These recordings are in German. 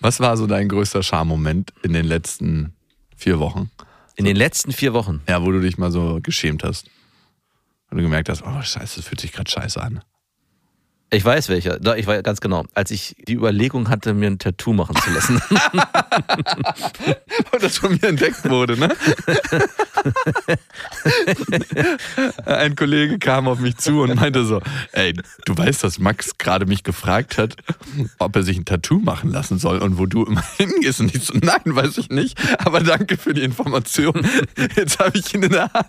Was war so dein größter Charmoment in den letzten vier Wochen? In den letzten vier Wochen. Ja, wo du dich mal so geschämt hast. Und du gemerkt hast, oh scheiße, das fühlt sich gerade scheiße an. Ich weiß welcher. Ich weiß ganz genau. Als ich die Überlegung hatte, mir ein Tattoo machen zu lassen. Und das von mir entdeckt wurde, ne? Ein Kollege kam auf mich zu und meinte so, ey, du weißt, dass Max gerade mich gefragt hat, ob er sich ein Tattoo machen lassen soll und wo du immer hingehst. Und ich so, nein, weiß ich nicht, aber danke für die Information. Jetzt habe ich ihn in der Hand.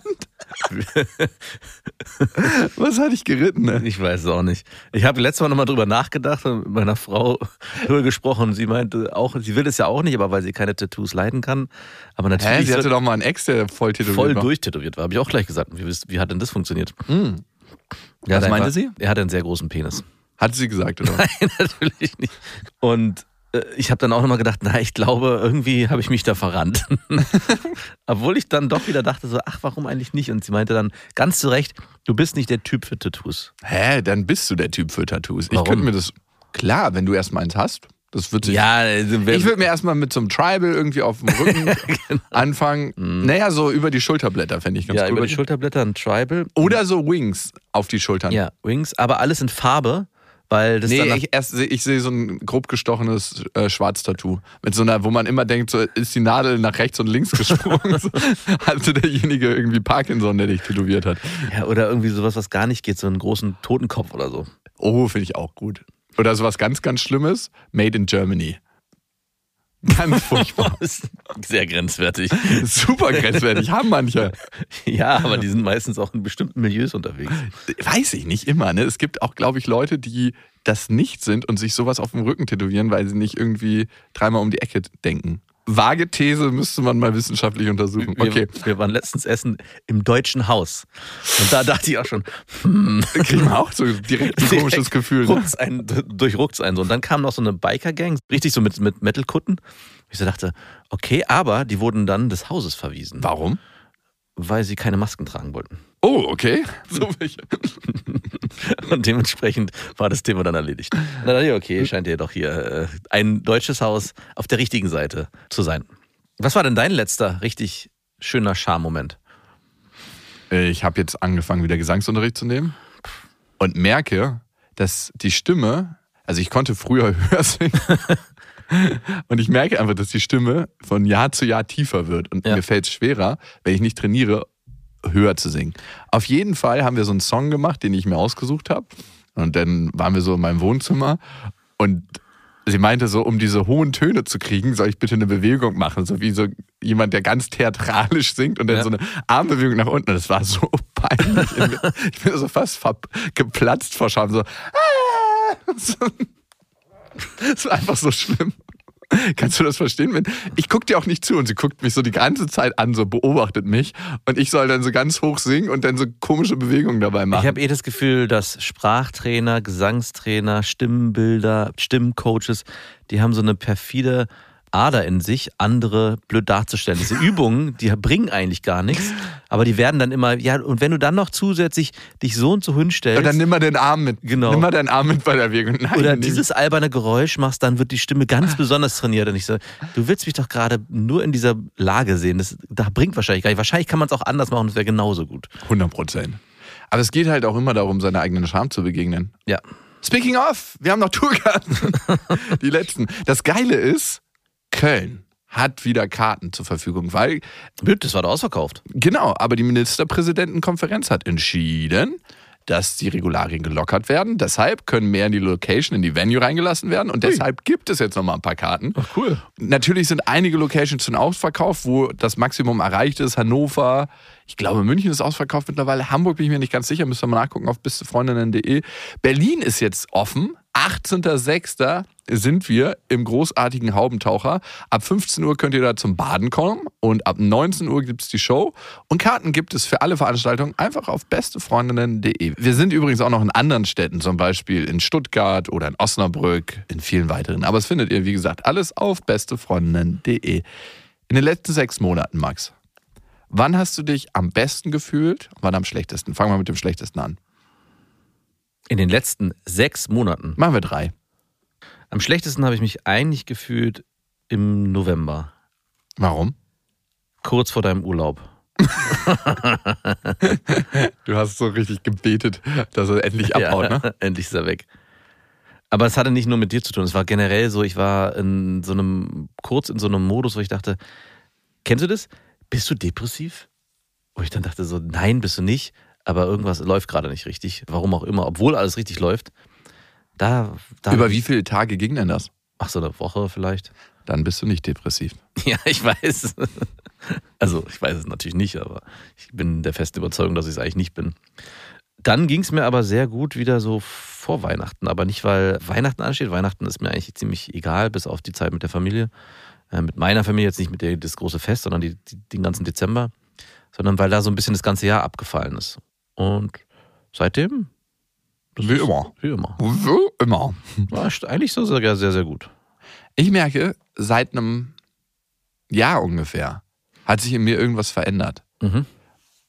Was hatte ich geritten, ne? ich weiß es auch nicht. Ich habe letztes Mal nochmal drüber nachgedacht und mit meiner Frau drüber gesprochen. Sie meinte auch, sie will es ja auch nicht, aber weil sie keine Tattoos leiden kann. Aber Hä, natürlich sie hatte doch mal einen Ex, der voll tätowiert voll war. durchtätowiert war. Habe ich auch gleich gesagt. Wie, wie hat denn das funktioniert? Hm. Was meinte einfach- sie? Er hat einen sehr großen Penis. Hat sie gesagt, oder? Nein, natürlich nicht. Und ich habe dann auch nochmal gedacht, na, ich glaube, irgendwie habe ich mich da verrannt. Obwohl ich dann doch wieder dachte, so, ach, warum eigentlich nicht? Und sie meinte dann ganz zu Recht, du bist nicht der Typ für Tattoos. Hä, dann bist du der Typ für Tattoos. Ich Warum? könnte mir das. Klar, wenn du erstmal eins hast, das wird sich. Ja, also, Ich würde mir erstmal mit so einem Tribal irgendwie auf dem Rücken anfangen. Naja, so über die Schulterblätter fände ich ganz Mhm. ja, cool. über die Schulterblätter ein Tribal. Oder so Wings auf die Schultern. Ja, Wings, aber alles in Farbe, weil das Nee, ich, erst, ich sehe so ein grob gestochenes äh, Schwarztattoo. Mit so einer, wo man immer denkt, so ist die Nadel nach rechts und links gesprungen. so, hatte derjenige irgendwie Parkinson, der dich tätowiert hat. ja, oder irgendwie sowas, was gar nicht geht, so einen großen Totenkopf oder so. Oh, finde ich auch gut. Oder sowas ganz, ganz Schlimmes. Made in Germany. Ganz furchtbar. Sehr grenzwertig. Super grenzwertig, haben manche. Ja, aber die sind meistens auch in bestimmten Milieus unterwegs. Weiß ich nicht immer. Ne? Es gibt auch, glaube ich, Leute, die das nicht sind und sich sowas auf dem Rücken tätowieren, weil sie nicht irgendwie dreimal um die Ecke denken. Vage These müsste man mal wissenschaftlich untersuchen. Wir, Okay, wir waren letztens essen im Deutschen Haus. Und da dachte ich auch schon, hm, kriegen wir auch so direkt ein komisches Gefühl. Ne? ruckt's ein, durchruckt's einen so. Und dann kam noch so eine Biker-Gang, richtig so mit, mit Metal-Kutten. Ich so dachte, okay, aber die wurden dann des Hauses verwiesen, Warum? Weil sie keine Masken tragen wollten. Oh, okay. So welche. Und dementsprechend war das Thema dann erledigt. Na, dann, ja, okay, scheint ja doch hier äh, ein deutsches Haus auf der richtigen Seite zu sein. Was war denn dein letzter richtig schöner Charmoment? Ich habe jetzt angefangen, wieder Gesangsunterricht zu nehmen und merke, dass die Stimme, also ich konnte früher höher singen und ich merke einfach, dass die Stimme von Jahr zu Jahr tiefer wird und Ja. mir fällt es schwerer, wenn ich nicht trainiere, höher zu singen. Auf jeden Fall haben wir so einen Song gemacht, den ich mir ausgesucht habe und dann waren wir so in meinem Wohnzimmer und sie meinte so, um diese hohen Töne zu kriegen, soll ich bitte eine Bewegung machen, so wie so jemand, der ganz theatralisch singt und dann Ja. so eine Armbewegung nach unten. Das war so peinlich. Ich bin so fast geplatzt vor Scham. So, ah! so. Das war einfach so schlimm. Kannst du das verstehen? Wenn, ich gucke dir auch nicht zu und sie guckt mich so die ganze Zeit an, so beobachtet mich und ich soll dann so ganz hoch singen und dann so komische Bewegungen dabei machen. Ich habe eh das Gefühl, dass Sprachtrainer, Gesangstrainer, Stimmenbilder, Stimmcoaches, die haben so eine perfide Ader in sich, andere blöd darzustellen. Diese Übungen, die bringen eigentlich gar nichts, aber die werden dann immer, ja, und wenn du dann noch zusätzlich dich so und so hinstellst und dann nimm mal den Arm mit. Genau. Nimm mal deinen Arm mit bei der Bewegung. Nein, oder nimm- dieses alberne Geräusch machst, dann wird die Stimme ganz besonders trainiert. Und ich so, du willst mich doch gerade nur in dieser Lage sehen. Das, da bringt wahrscheinlich gar nicht. Wahrscheinlich kann man es auch anders machen, das wäre genauso gut. 100 Prozent. Aber es geht halt auch immer darum, seiner eigenen Scham zu begegnen. Ja. Speaking of, wir haben noch Tourkarten. Die letzten. Das Geile ist, Köln hat wieder Karten zur Verfügung, weil, Blöd, das war doch ausverkauft. genau, aber die Ministerpräsidentenkonferenz hat entschieden, dass die Regularien gelockert werden. Deshalb können mehr in die Location, in die Venue reingelassen werden. Und deshalb gibt es jetzt nochmal ein paar Karten. Ach cool. Natürlich sind einige Locations schon ausverkauft, wo das Maximum erreicht ist. Hannover, ich glaube, München ist ausverkauft mittlerweile. Hamburg bin ich mir nicht ganz sicher, müssen wir mal nachgucken auf bestefreundinnen.de. Berlin ist jetzt offen. 18.06. sind wir im großartigen Haubentaucher. Ab 15 Uhr könnt ihr da zum Baden kommen und ab 19 Uhr gibt es die Show. Und Karten gibt es für alle Veranstaltungen einfach auf bestefreundinnen.de. Wir sind übrigens auch noch in anderen Städten, zum Beispiel in Stuttgart oder in Osnabrück, in vielen weiteren. Aber es findet ihr, wie gesagt, alles auf bestefreundinnen.de. In den letzten sechs Monaten, Max, wann hast du dich am besten gefühlt wann am schlechtesten? Fangen wir mit dem schlechtesten an. In den letzten sechs Monaten. Machen wir drei. Am schlechtesten habe ich mich eigentlich gefühlt im November. Warum? Kurz vor deinem Urlaub. Du hast so richtig gebetet, dass er endlich abhaut, ja, ne? Endlich ist er weg. Aber es hatte nicht nur mit dir zu tun. Es war generell so, ich war in so einem, kurz in so einem Modus, wo ich dachte, kennst du das? Bist du depressiv? Wo ich dann dachte so, nein, bist du nicht. Aber irgendwas läuft gerade nicht richtig. Warum auch immer, obwohl alles richtig läuft. Da, da Über wie viele Tage ging denn das? Ach so, eine Woche vielleicht. Dann bist du nicht depressiv. Ja, ich weiß. Also, ich weiß es natürlich nicht, aber ich bin der festen Überzeugung, dass ich es eigentlich nicht bin. Dann ging es mir aber sehr gut wieder so vor Weihnachten. Aber nicht, weil Weihnachten ansteht. Weihnachten ist mir eigentlich ziemlich egal, bis auf die Zeit mit der Familie. Äh, mit meiner Familie, jetzt nicht mit der, das große Fest, sondern die, die, den ganzen Dezember. Sondern weil da so ein bisschen das ganze Jahr abgefallen ist. Und seitdem? Wie immer. Wie immer. Wie immer. War eigentlich so sogar sehr, sehr gut. Ich merke, seit einem Jahr ungefähr hat sich in mir irgendwas verändert. Mhm.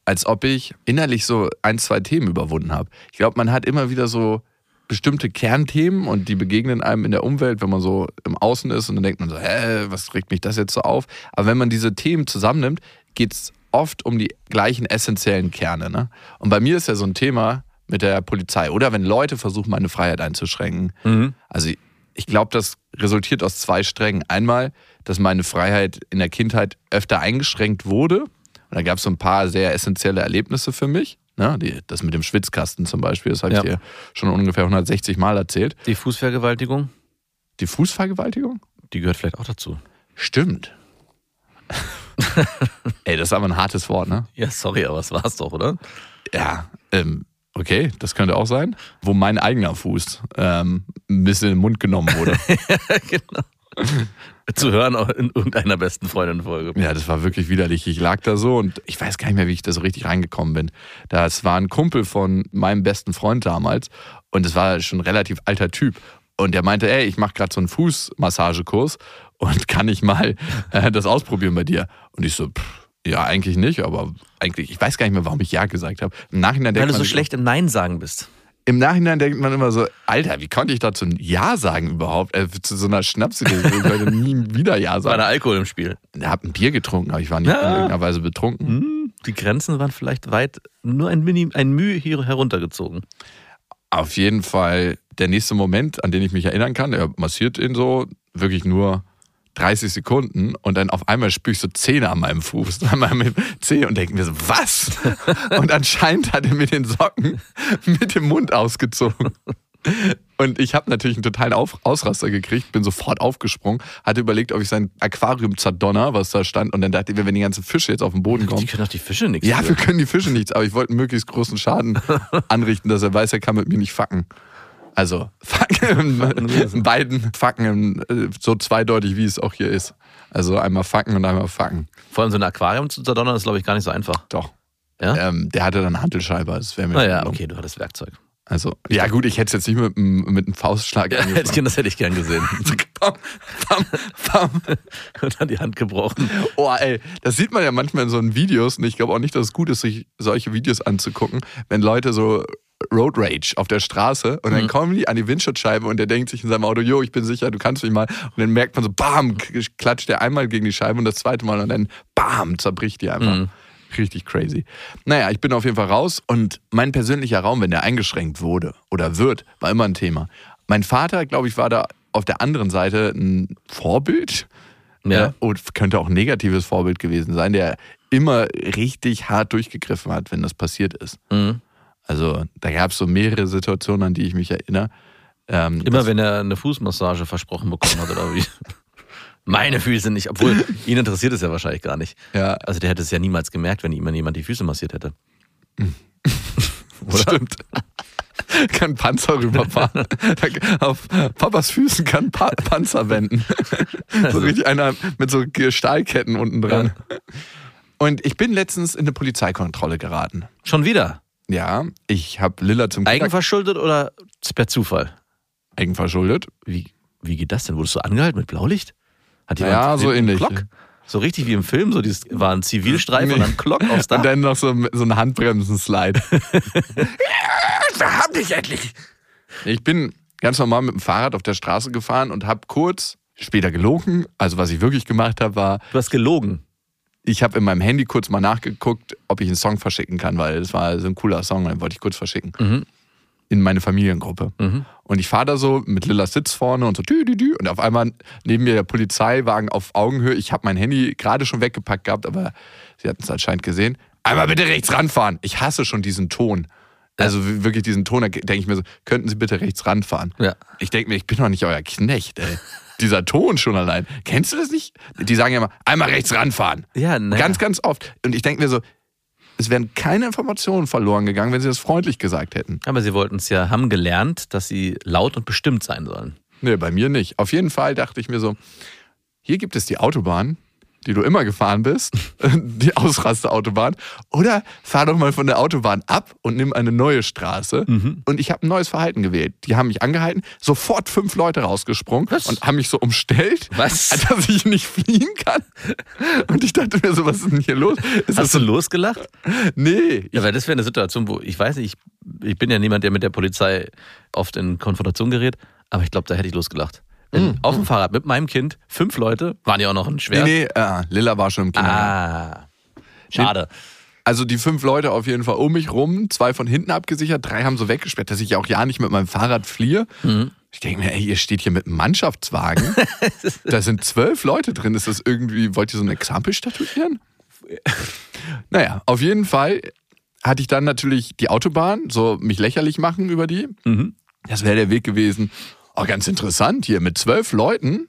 Als ob ich innerlich so ein, zwei Themen überwunden habe. Ich glaube, man hat immer wieder so bestimmte Kernthemen und die begegnen einem in der Umwelt, wenn man so im Außen ist und dann denkt man so, hä, was regt mich das jetzt so auf? Aber wenn man diese Themen zusammennimmt, geht es oft um die gleichen essentiellen Kerne. Ne? Und bei mir ist ja so ein Thema mit der Polizei oder wenn Leute versuchen, meine Freiheit einzuschränken. Mhm. Also ich glaube, das resultiert aus zwei Strängen. Einmal, dass meine Freiheit in der Kindheit öfter eingeschränkt wurde. Und da gab es so ein paar sehr essentielle Erlebnisse für mich. Ne? Die, das mit dem Schwitzkasten zum Beispiel, das habe Ja. ich dir schon ungefähr 160 Mal erzählt. Die Fußvergewaltigung, Die Fußvergewaltigung? die gehört vielleicht auch dazu. Stimmt. Ey, das ist aber ein hartes Wort, ne? Ja, sorry, aber es war's doch, oder? Ja, ähm, okay, das könnte auch sein. Wo mein eigener Fuß ähm, ein bisschen in den Mund genommen wurde. genau. Zu hören in irgendeiner besten Freundin-Folge. Ja, das war wirklich widerlich. Ich lag da so und ich weiß gar nicht mehr, wie ich da so richtig reingekommen bin. Das war ein Kumpel von meinem besten Freund damals und es war schon ein relativ alter Typ. Und der meinte, ey, ich mache gerade so einen Fußmassagekurs und kann ich mal äh, das ausprobieren bei dir? Und ich so, pff, ja, eigentlich nicht, aber eigentlich, ich weiß gar nicht mehr, warum ich Ja gesagt habe. Im Nachhinein Weil denkt du so schlecht im Nein sagen bist. im Nachhinein denkt man immer so, Alter, wie konnte ich dazu ein Ja sagen überhaupt? Äh, zu so einer Schnapsidee ich heute nie wieder Ja War da sagen. Alkohol im Spiel. Ich habe ein Bier getrunken, aber ich war nicht Ja. in irgendeiner Weise betrunken. Hm, die Grenzen waren vielleicht weit, nur ein, Mini, ein Mühe hier heruntergezogen. Auf jeden Fall der nächste Moment, an den ich mich erinnern kann, er massiert ihn so wirklich nur 30 Sekunden und dann auf einmal spüre ich so Zähne an meinem Fuß, an meinem Zeh und denke mir so, was? Und anscheinend hat er mir den Socken mit dem Mund ausgezogen. Und ich habe natürlich einen totalen Auf Ausraster gekriegt, bin sofort aufgesprungen, hatte überlegt, ob ich sein Aquarium zerdonner, was da stand, und dann dachte ich mir, wenn die ganzen Fische jetzt auf den Boden Die kommen, können doch die Fische nichts. ja, für. wir können die Fische nichts, aber ich wollte einen möglichst großen Schaden anrichten, dass er weiß, er kann mit mir nicht fucken. Also, fucken in beiden Fucken, äh, so zweideutig, wie es auch hier ist. Also einmal fucken und einmal fucken. Vor allem so ein Aquarium zu zerdonnern ist, glaube ich, gar nicht so einfach. Doch. Ja? Ähm, der hatte dann eine Hantelscheibe, das wäre mir Naja, okay, du hattest Werkzeug. Also, ja gut, ich hätte es jetzt nicht mit, einem- mit einem Faustschlag Ja, angefangen. das hätte ich gern gesehen. Pam, pam, pam. Und dann die Hand gebrochen. Oh, ey, das sieht man ja manchmal in so einen Videos und ich glaube auch nicht, dass es gut ist, sich solche Videos anzugucken, wenn Leute so Road Rage auf der Straße und dann kommen die an die Windschutzscheibe und der denkt sich in seinem Auto, jo, ich bin sicher, du kannst mich mal. Und dann merkt man so, bam, klatscht der einmal gegen die Scheibe und das zweite Mal und dann bam, zerbricht die einfach. Mhm. Richtig crazy. Naja, ich bin auf jeden Fall raus und mein persönlicher Raum, wenn der eingeschränkt wurde oder wird, war immer ein Thema. Mein Vater, glaube ich, war da auf der anderen Seite ein Vorbild. Ja. Äh, und könnte auch ein negatives Vorbild gewesen sein, der immer richtig hart durchgegriffen hat, wenn das passiert ist. Mhm. Also da gab es so mehrere Situationen, an die ich mich erinnere. Ähm, Immer wenn er eine Fußmassage versprochen bekommen hat, oder wie? Meine Füße nicht, obwohl ihn interessiert es ja wahrscheinlich gar nicht. Ja, Also der hätte es ja niemals gemerkt, wenn ihm jemand die Füße massiert hätte. Oder? stimmt. kann Panzer rüberfahren. Auf Papas Füßen kann pa Panzer wenden. So richtig einer mit so Stahlketten unten dran. Und ich bin letztens in eine Polizeikontrolle geraten. Schon wieder? Ja, ich habe Lilla zum Eigenverschuldet oder per Zufall? eigenverschuldet. Wie, wie geht das denn? Wurdest du angehalten mit Blaulicht? Hat Ja, so ähnlich. Klock? So richtig wie im Film, so dieses war ein Zivilstreifen und dann Klock aufs Dach. Und dann noch so, so ein Handbremsen-Slide. Hab dich endlich! Ich bin ganz normal mit dem Fahrrad auf der Straße gefahren und habe kurz später gelogen. Also was ich wirklich gemacht habe, war, du hast gelogen. ich habe in meinem Handy kurz mal nachgeguckt, ob ich einen Song verschicken kann, weil das war so ein cooler Song, den wollte ich kurz verschicken. Mhm. In meine Familiengruppe. Und ich fahre da so mit Lilla Sitz vorne und so dü, dü, dü, und auf einmal neben mir der Polizeiwagen auf Augenhöhe. Ich habe mein Handy gerade schon weggepackt gehabt, aber sie hatten es anscheinend gesehen. Einmal bitte rechts ranfahren. Ich hasse schon diesen Ton. Also wirklich diesen Ton, da denke ich mir so, könnten Sie bitte rechts ranfahren? Ja. Ich denke mir, ich bin doch nicht euer Knecht, ey. Dieser Ton schon allein. Kennst du das nicht? Die sagen ja immer, einmal rechts ranfahren. Ja, naja. Ganz, ganz oft. Und ich denke mir so, es wären keine Informationen verloren gegangen, wenn sie das freundlich gesagt hätten. Aber sie wollten es ja, haben gelernt, dass sie laut und bestimmt sein sollen. Nee, bei mir nicht. Auf jeden Fall dachte ich mir so, hier gibt es die Autobahn, die du immer gefahren bist, die Ausrasterautobahn. Oder fahr doch mal von der Autobahn ab und nimm eine neue Straße. Und ich habe ein neues Verhalten gewählt. Die haben mich angehalten, sofort fünf Leute rausgesprungen Was? und haben mich so umstellt, Was? dass ich nicht fliehen kann. Und ich dachte mir so, was ist denn hier los? Ist Hast du losgelacht? Nee, Ja, weil das wäre eine Situation, wo ich weiß nicht, ich, ich bin ja niemand, der mit der Polizei oft in Konfrontation gerät, aber ich glaube, da hätte ich losgelacht. Wenn auf dem Fahrrad mit meinem Kind, fünf Leute, waren ja auch noch ein nee, Schwer. nee, äh, Lilla war schon im Kindergarten. Ah, schade. Also die fünf Leute auf jeden Fall um mich rum, zwei von hinten abgesichert, drei haben so weggesperrt, dass ich ja auch ja nicht mit meinem Fahrrad fliehe. Ich denke mir, ey, ihr steht hier mit einem Mannschaftswagen. da sind zwölf Leute drin. Ist das irgendwie, wollt ihr so ein Exempel statuieren? naja, auf jeden Fall hatte ich dann natürlich die Autobahn, so mich lächerlich machen über die. Mhm. Das wäre der Weg gewesen. Oh, ganz interessant hier, mit zwölf Leuten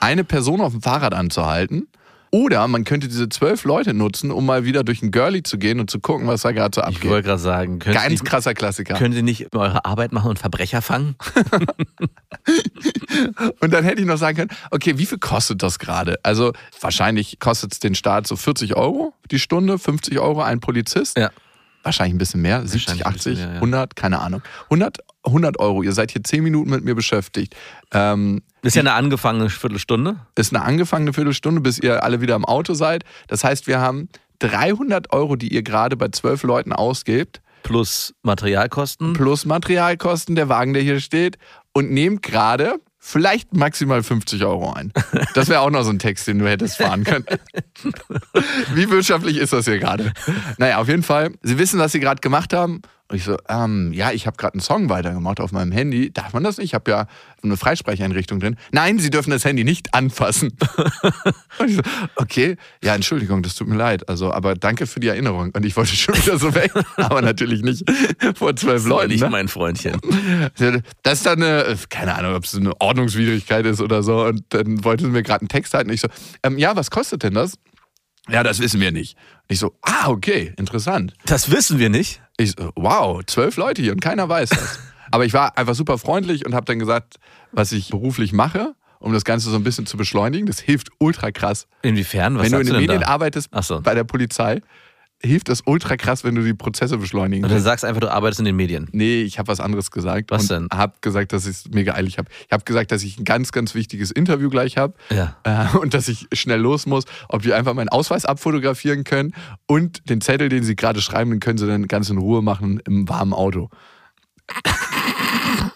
eine Person auf dem Fahrrad anzuhalten. Oder man könnte diese zwölf Leute nutzen, um mal wieder durch ein Girlie zu gehen und zu gucken, was da gerade so Ich abgeht. wollte gerade sagen, Ganz nicht, krasser Klassiker. können Sie nicht eure Arbeit machen und Verbrecher fangen? Und dann hätte ich noch sagen können, okay, wie viel kostet das gerade? Also wahrscheinlich kostet es den Staat so 40 Euro die Stunde, 50 Euro ein Polizist. Ja. Wahrscheinlich ein bisschen mehr, 70, Wahrscheinlich ein 80, bisschen mehr, ja. 100, keine Ahnung. 100, 100 Euro, ihr seid hier 10 Minuten mit mir beschäftigt. Ähm, Ist ja eine angefangene Viertelstunde. ist eine angefangene Viertelstunde, bis ihr alle wieder im Auto seid. Das heißt, wir haben 300 Euro, die ihr gerade bei zwölf Leuten ausgebt, Plus Materialkosten. plus Materialkosten, der Wagen, der hier steht, und nehmt gerade vielleicht maximal 50 Euro ein. Das wäre auch noch so ein Text, den du hättest fahren können. Wie wirtschaftlich ist das hier gerade? Naja, auf jeden Fall. Sie wissen, was Sie gerade gemacht haben. Und ich so, ähm, ja, ich habe gerade einen Song weitergemacht auf meinem Handy. Darf man das nicht? Ich habe ja eine Freisprecheinrichtung drin. Nein, Sie dürfen das Handy nicht anfassen. Und ich so, okay, ja, Entschuldigung, das tut mir leid. Also, aber danke für die Erinnerung. Und ich wollte schon wieder so weg, aber natürlich nicht vor zwölf Das Leuten. nicht Ne? mein Freundchen. Das ist dann eine, keine Ahnung, ob es eine Ordnungswidrigkeit ist oder so. Und dann wollte sie mir gerade einen Text halten. Ich so, ähm, ja, was kostet denn das? Ja, das wissen wir nicht. Ich so, ah, okay, interessant. Das wissen wir nicht. Ich so, wow, zwölf Leute hier und keiner weiß das. Aber ich war einfach super freundlich und habe dann gesagt, was ich beruflich mache, um das Ganze so ein bisschen zu beschleunigen. Das hilft ultra krass. Inwiefern? Was wenn du in den Medien da? arbeitest, so. bei der Polizei, hilft das ultra krass, wenn du die Prozesse beschleunigen Und dann sagst einfach, du arbeitest in den Medien. Nee, ich habe was anderes gesagt. Was denn? habe gesagt, dass ich es mega eilig habe. Ich habe gesagt, dass ich ein ganz, ganz wichtiges Interview gleich habe. Ja. Äh, und dass ich schnell los muss, ob die einfach meinen Ausweis abfotografieren können und den Zettel, den sie gerade schreiben, den können sie dann ganz in Ruhe machen im warmen Auto.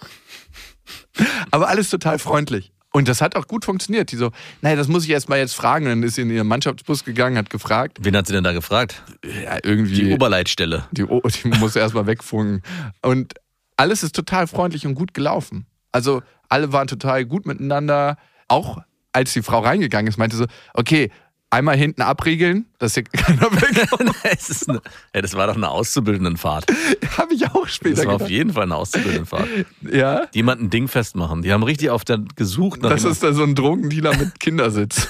Aber alles total freundlich. Und das hat auch gut funktioniert. Die so, naja, das muss ich erst mal jetzt fragen. Und dann ist sie in ihren Mannschaftsbus gegangen, hat gefragt. Wen hat sie denn da gefragt? Ja, irgendwie. Die Oberleitstelle. Die, O- die muss erstmal wegfunken. Und alles ist total freundlich und gut gelaufen. Also alle waren total gut miteinander. Auch als die Frau reingegangen ist, meinte so, okay, einmal hinten abriegeln, dass hier keiner wegkommt. ist eine, ja, das war doch eine Auszubildendenfahrt. Habe ich auch später Das war auf gedacht. jeden Fall eine Auszubildendenfahrt. Ja, Die jemanden ein Ding festmachen. Die haben richtig auf der gesucht nach das ist da so ein Drogendealer mit Kindersitz.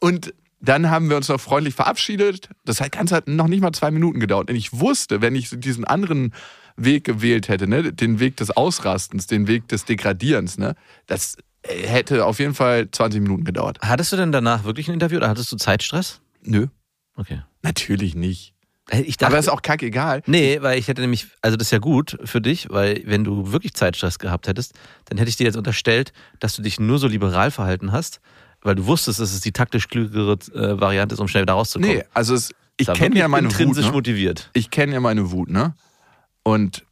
Und dann haben wir uns noch freundlich verabschiedet. Das hat Ganze hat noch nicht mal zwei Minuten gedauert. Und ich wusste, wenn ich diesen anderen Weg gewählt hätte, ne? den Weg des Ausrastens, den Weg des Degradierens, ne? das hätte auf jeden Fall 20 Minuten gedauert. Hattest du denn danach wirklich ein Interview oder hattest du Zeitstress? Nö, Okay. natürlich nicht. Ich Aber dachte, ist auch kackegal. Nee, weil ich hätte nämlich, also das ist ja gut für dich, weil wenn du wirklich Zeitstress gehabt hättest, dann hätte ich dir jetzt unterstellt, dass du dich nur so liberal verhalten hast, weil du wusstest, dass es die taktisch klügere äh, Variante ist, um schnell da rauszukommen. Nee, also es, ich kenne ja meine Wut. intrinsisch Ne? motiviert. Ich kenne ja meine Wut, ne? Und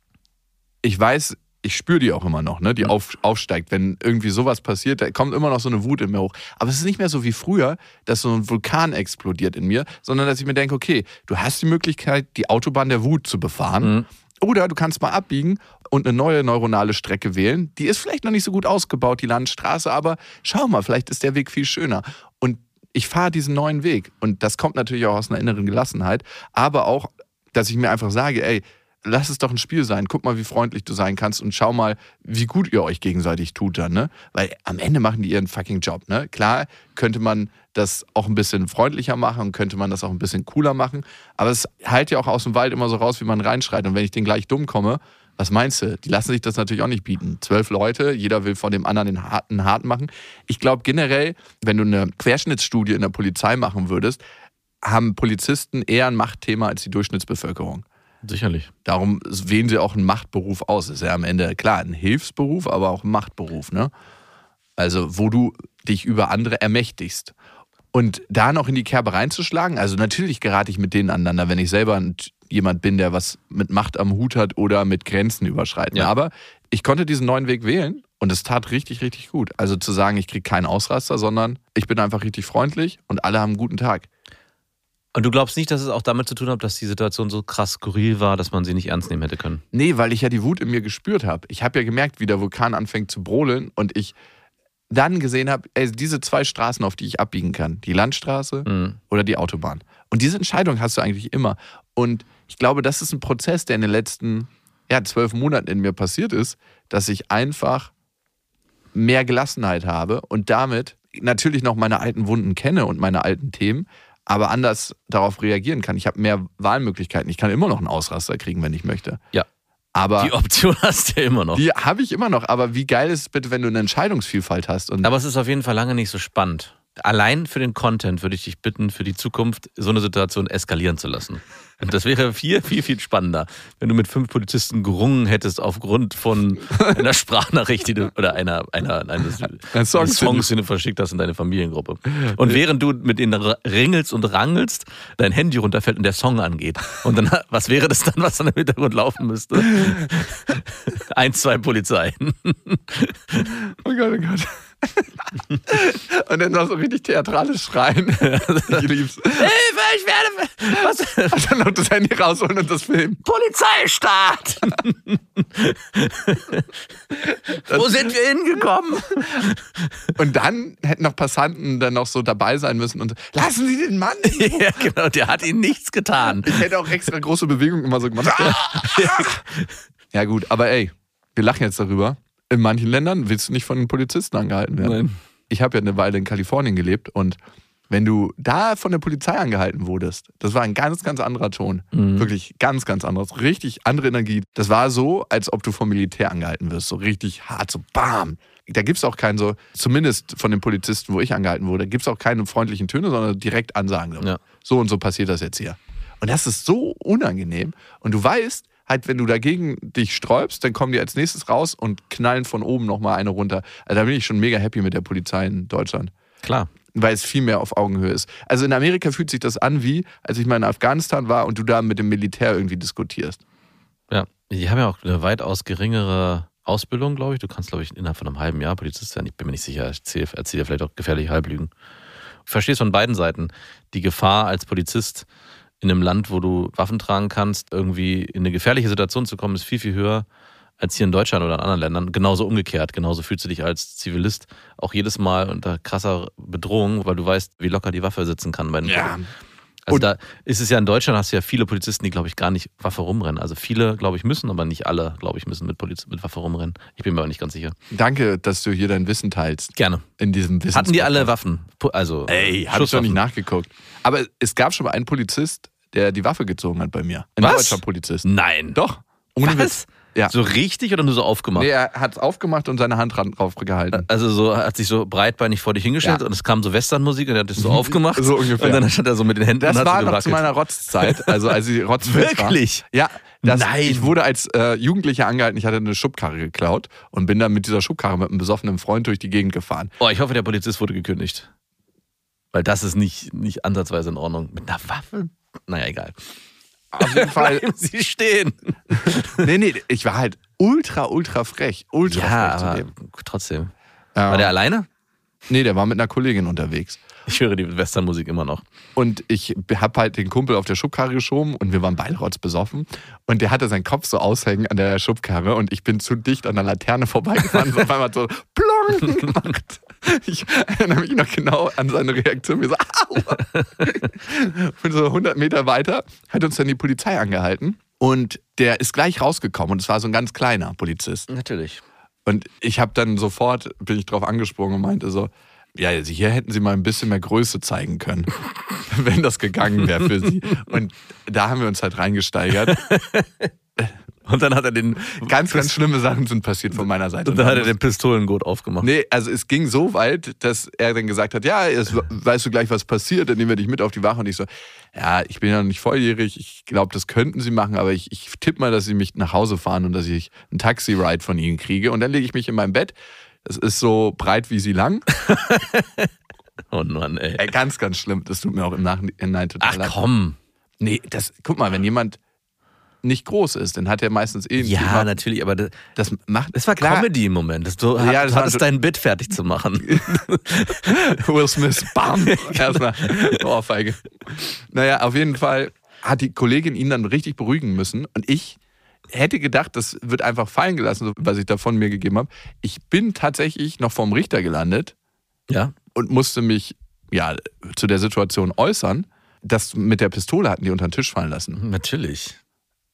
ich weiß, ich spüre die auch immer noch, ne? Die auf, aufsteigt. Wenn irgendwie sowas passiert, da kommt immer noch so eine Wut in mir hoch. Aber es ist nicht mehr so wie früher, dass so ein Vulkan explodiert in mir, sondern dass ich mir denke, okay, du hast die Möglichkeit, die Autobahn der Wut zu befahren. Mhm. Oder du kannst mal abbiegen und eine neue neuronale Strecke wählen. Die ist vielleicht noch nicht so gut ausgebaut, die Landstraße, aber schau mal, vielleicht ist der Weg viel schöner. Und ich fahre diesen neuen Weg. Und das kommt natürlich auch aus einer inneren Gelassenheit, aber auch, dass ich mir einfach sage, ey, lass es doch ein Spiel sein. Guck mal, wie freundlich du sein kannst und schau mal, wie gut ihr euch gegenseitig tut dann, ne? Weil am Ende machen die ihren fucking Job, ne? Klar könnte man das auch ein bisschen freundlicher machen und könnte man das auch ein bisschen cooler machen, aber es heilt ja auch aus dem Wald immer so raus, wie man reinschreit. Und wenn ich den gleich dumm komme, was meinst du? Die lassen sich das natürlich auch nicht bieten. Zwölf Leute, jeder will von dem anderen den harten hart machen. Ich glaube generell, wenn du eine Querschnittsstudie in der Polizei machen würdest, haben Polizisten eher ein Machtthema als die Durchschnittsbevölkerung. Sicherlich. Darum wählen sie auch einen Machtberuf aus. Ist ja am Ende klar ein Hilfsberuf, aber auch ein Machtberuf. Ne? Also, wo du dich über andere ermächtigst. Und da noch in die Kerbe reinzuschlagen, also natürlich gerate ich mit denen aneinander, wenn ich selber jemand bin, der was mit Macht am Hut hat oder mit Grenzen überschreiten. Ja. Aber ich konnte diesen neuen Weg wählen und es tat richtig, richtig gut. Also zu sagen, ich kriege keinen Ausraster, sondern ich bin einfach richtig freundlich und alle haben einen guten Tag. Und du glaubst nicht, dass es auch damit zu tun hat, dass die Situation so krass skurril war, dass man sie nicht ernst nehmen hätte können? Nee, weil ich ja die Wut in mir gespürt habe. Ich habe ja gemerkt, wie der Vulkan anfängt zu brodeln und ich dann gesehen habe, ey, diese zwei Straßen, auf die ich abbiegen kann, die Landstraße Mhm. oder die Autobahn. Und diese Entscheidung hast du eigentlich immer. Und ich glaube, das ist ein Prozess, der in den letzten ja, zwölf Monaten in mir passiert ist, dass ich einfach mehr Gelassenheit habe und damit natürlich noch meine alten Wunden kenne und meine alten Themen, aber anders darauf reagieren kann. Ich habe mehr Wahlmöglichkeiten. Ich kann immer noch einen Ausraster kriegen, wenn ich möchte. Ja. Aber Die Option hast du ja immer noch. die habe ich immer noch. Aber wie geil ist es bitte, wenn du eine Entscheidungsvielfalt hast? Aber es ist auf jeden Fall lange nicht so spannend. Allein für den Content würde ich dich bitten, für die Zukunft so eine Situation eskalieren zu lassen. Und das wäre viel, viel, viel spannender, wenn du mit fünf Polizisten gerungen hättest aufgrund von einer Sprachnachricht die du, oder einer, einer, eines, Ein Song- eines Songs, den du verschickt hast in deine Familiengruppe. Und während du mit denen ringelst und rangelst, dein Handy runterfällt und der Song angeht. Und dann, was wäre das dann, was dann im Hintergrund laufen müsste? Eins, zwei Polizeien. oh Gott, oh Gott. Und dann noch so richtig theatralisch schreien. ich lieb's. Hilfe, ich werde. Was? Und dann noch das Handy rausholen und das filmen. Polizeistaat! Wo sind wir hingekommen? Und dann hätten noch Passanten dann noch so dabei sein müssen und lassen Sie den Mann. in Ruhe." ja, genau, der hat ihnen nichts getan. Ich hätte auch extra große Bewegungen immer so gemacht. ja gut, aber ey, wir lachen jetzt darüber. In manchen Ländern willst du nicht von den Polizisten angehalten werden. Nein. Ich habe ja eine Weile in Kalifornien gelebt und wenn du da von der Polizei angehalten wurdest, das war ein ganz, ganz anderer Ton. Wirklich ganz, ganz anderes. Richtig andere Energie. Das war so, als ob du vom Militär angehalten wirst. So richtig hart, so bam. Da gibt es auch keinen so, zumindest von den Polizisten, wo ich angehalten wurde, gibt es auch keine freundlichen Töne, sondern direkt Ansagen. So, Ja. so und so passiert das jetzt hier. Und das ist so unangenehm. Und du weißt, halt, wenn du dagegen dich sträubst, dann kommen die als nächstes raus und knallen von oben nochmal eine runter. Also da bin ich schon mega happy mit der Polizei in Deutschland Klar. weil es viel mehr auf Augenhöhe ist. Also in Amerika fühlt sich das an wie, als ich mal in Afghanistan war und du da mit dem Militär irgendwie diskutierst. Ja. Die haben ja auch eine weitaus geringere Ausbildung, glaube ich. Du kannst, glaube ich, innerhalb von einem halben Jahr Polizist sein. Ich bin mir nicht sicher. Ich erzähle vielleicht auch gefährliche Halblügen. Ich verstehe es von beiden Seiten. Die Gefahr als Polizist in einem Land, wo du Waffen tragen kannst, irgendwie in eine gefährliche Situation zu kommen, ist viel, viel höher als hier in Deutschland oder in anderen Ländern. Genauso umgekehrt. Genauso fühlst du dich als Zivilist auch jedes Mal unter krasser Bedrohung, weil du weißt, wie locker die Waffe sitzen kann. Bei den Also Und- da ist es ja in Deutschland, hast du ja viele Polizisten, die, glaube ich, gar nicht Waffe rumrennen. Also viele, glaube ich, müssen, aber nicht alle, glaube ich, müssen mit, Poliz mit Waffe rumrennen. Ich bin mir aber nicht ganz sicher. Danke, dass du hier dein Wissen teilst. Gerne. In diesem Wissen. Hatten die alle Waffen? Also Ey, hab ich doch nicht nachgeguckt. Aber es gab schon mal einen Polizist, der die Waffe gezogen hat bei mir. Ein Was? deutscher Polizist. Nein. Doch. Ohne Was? Witz. Ja. So richtig oder nur so aufgemacht? Nee, er hat es aufgemacht und seine Hand drauf gehalten. Also so hat sich so breitbeinig vor dich hingestellt Ja. und es kam so Westernmusik und er hat es so aufgemacht. So ungefähr. Und dann stand er so mit den Händen Das und hat war so noch zu meiner Rotzzeit, also als ich war. Wirklich? Ja, das, Nein. ich wurde als äh, Jugendlicher angehalten, ich hatte eine Schubkarre geklaut und bin dann mit dieser Schubkarre mit einem besoffenen Freund durch die Gegend gefahren. Oh, ich hoffe, der Polizist wurde gekündigt. Weil das ist nicht, nicht ansatzweise in Ordnung. Mit einer Waffe? Naja, egal. Auf jeden Fall, Bleiben Sie stehen. nee, nee, ich war halt ultra, ultra frech. Ultra Ja, frech zu aber dem. trotzdem. Ja. War der alleine? Nee, der war mit einer Kollegin unterwegs. Ich höre die Westernmusik immer noch. Und ich hab halt den Kumpel auf der Schubkarre geschoben und wir waren beide besoffen. Und der hatte seinen Kopf so aushängen an der Schubkarre und ich bin zu dicht an der Laterne vorbeigefahren und auf einmal so plong gemacht. Ich erinnere mich noch genau an seine Reaktion. Wir so, aua. Und so 100 Meter weiter hat uns dann die Polizei angehalten. Und der ist gleich rausgekommen und es war so ein ganz kleiner Polizist. Natürlich. Und ich habe dann sofort, bin ich drauf angesprungen und meinte so, ja, also hier hätten sie mal ein bisschen mehr Größe zeigen können, wenn das gegangen wäre für sie. Und da haben wir uns halt reingesteigert. Und dann hat er den, Ganz, ganz schlimme Sachen sind passiert von meiner Seite. und dann hat er den Pistolengurt aufgemacht. Nee, also es ging so weit, dass er dann gesagt hat, ja, jetzt weißt du gleich, was passiert, dann nehmen wir dich mit auf die Wache. Und ich so, ja, ich bin ja noch nicht volljährig, ich glaube, das könnten sie machen, aber ich, ich tippe mal, dass sie mich nach Hause fahren und dass ich einen Taxi-Ride von ihnen kriege. Und dann lege ich mich in mein Bett. Das ist so breit wie sie lang. Oh Mann, ey. Ey, ganz, ganz schlimm. Das tut mir auch im Nachhinein total Ach leid. komm. Nee, das, guck mal, wenn jemand nicht groß ist, dann hat er meistens eh Ja, Thema. natürlich, aber das, Das macht. das war klar, Comedy im Moment. Das, du, Ja, das hattest dein Bit fertig zu machen. Will Smith, bam, erstmal Ohrfeige. Naja, auf jeden Fall hat die Kollegin ihn dann richtig beruhigen müssen und ich hätte gedacht, das wird einfach fallen gelassen, so was ich da von mir gegeben habe. Ich bin tatsächlich noch vorm Richter gelandet Ja. und musste mich ja zu der Situation äußern. Das mit der Pistole hatten die unter den Tisch fallen lassen. Natürlich.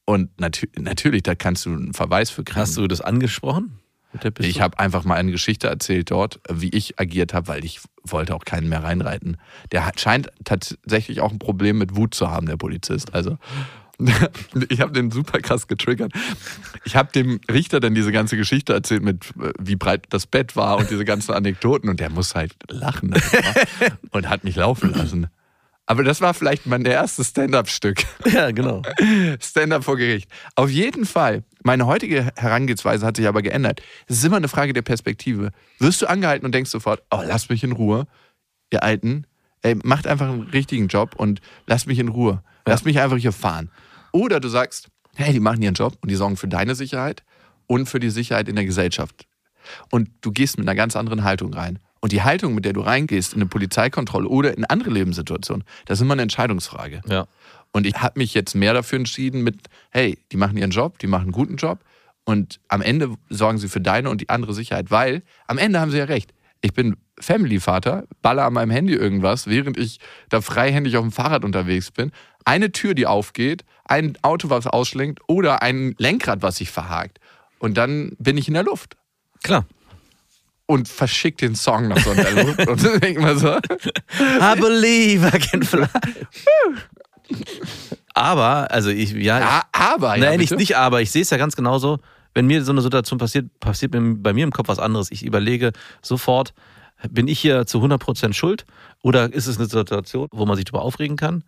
Und natü natürlich, da kannst du einen Verweis für kriegen. Hast du das angesprochen? Mit der Pistole? Ich habe einfach mal eine Geschichte erzählt dort, wie ich agiert habe, weil ich wollte auch keinen mehr reinreiten. Der hat, scheint tatsächlich auch ein Problem mit Wut zu haben, der Polizist. Also ich habe den super krass getriggert. Ich habe dem Richter dann diese ganze Geschichte erzählt mit äh, wie breit das Bett war und diese ganzen Anekdoten und der muss halt lachen darüber und hat mich laufen lassen. Aber das war vielleicht mein erstes Stand-up-Stück. Ja, genau. Stand-up vor Gericht. Auf jeden Fall. Meine heutige Herangehensweise hat sich aber geändert. Es ist immer eine Frage der Perspektive. Wirst du angehalten und denkst sofort, oh, lass mich in Ruhe, ihr Alten. Ey, macht einfach einen richtigen Job und lasst mich in Ruhe. Lasst mich einfach hier fahren. Oder du sagst, hey, die machen ihren Job und die sorgen für deine Sicherheit und für die Sicherheit in der Gesellschaft. Und du gehst mit einer ganz anderen Haltung rein. Und die Haltung, mit der du reingehst in eine Polizeikontrolle oder in andere Lebenssituationen, das ist immer eine Entscheidungsfrage. Ja. Und ich habe mich jetzt mehr dafür entschieden mit, hey, die machen ihren Job, die machen einen guten Job und am Ende sorgen sie für deine und die andere Sicherheit, weil am Ende haben sie ja recht. Ich bin Family-Vater, baller an meinem Handy irgendwas, während ich da freihändig auf dem Fahrrad unterwegs bin. Eine Tür, die aufgeht, ein Auto, was ausschlenkt oder ein Lenkrad, was sich verhakt. Und dann bin ich in der Luft Klar. Und verschickt den Song noch so in der Luft. und dann denkt man so, I believe I can fly. aber, also ich, ja, ja, aber. ja, Nein, nicht, nicht aber. Ich sehe es ja ganz genauso. Wenn mir so eine Situation passiert, passiert bei mir im Kopf was anderes. Ich überlege sofort, bin ich hier zu 100% schuld oder ist es eine Situation, wo man sich darüber aufregen kann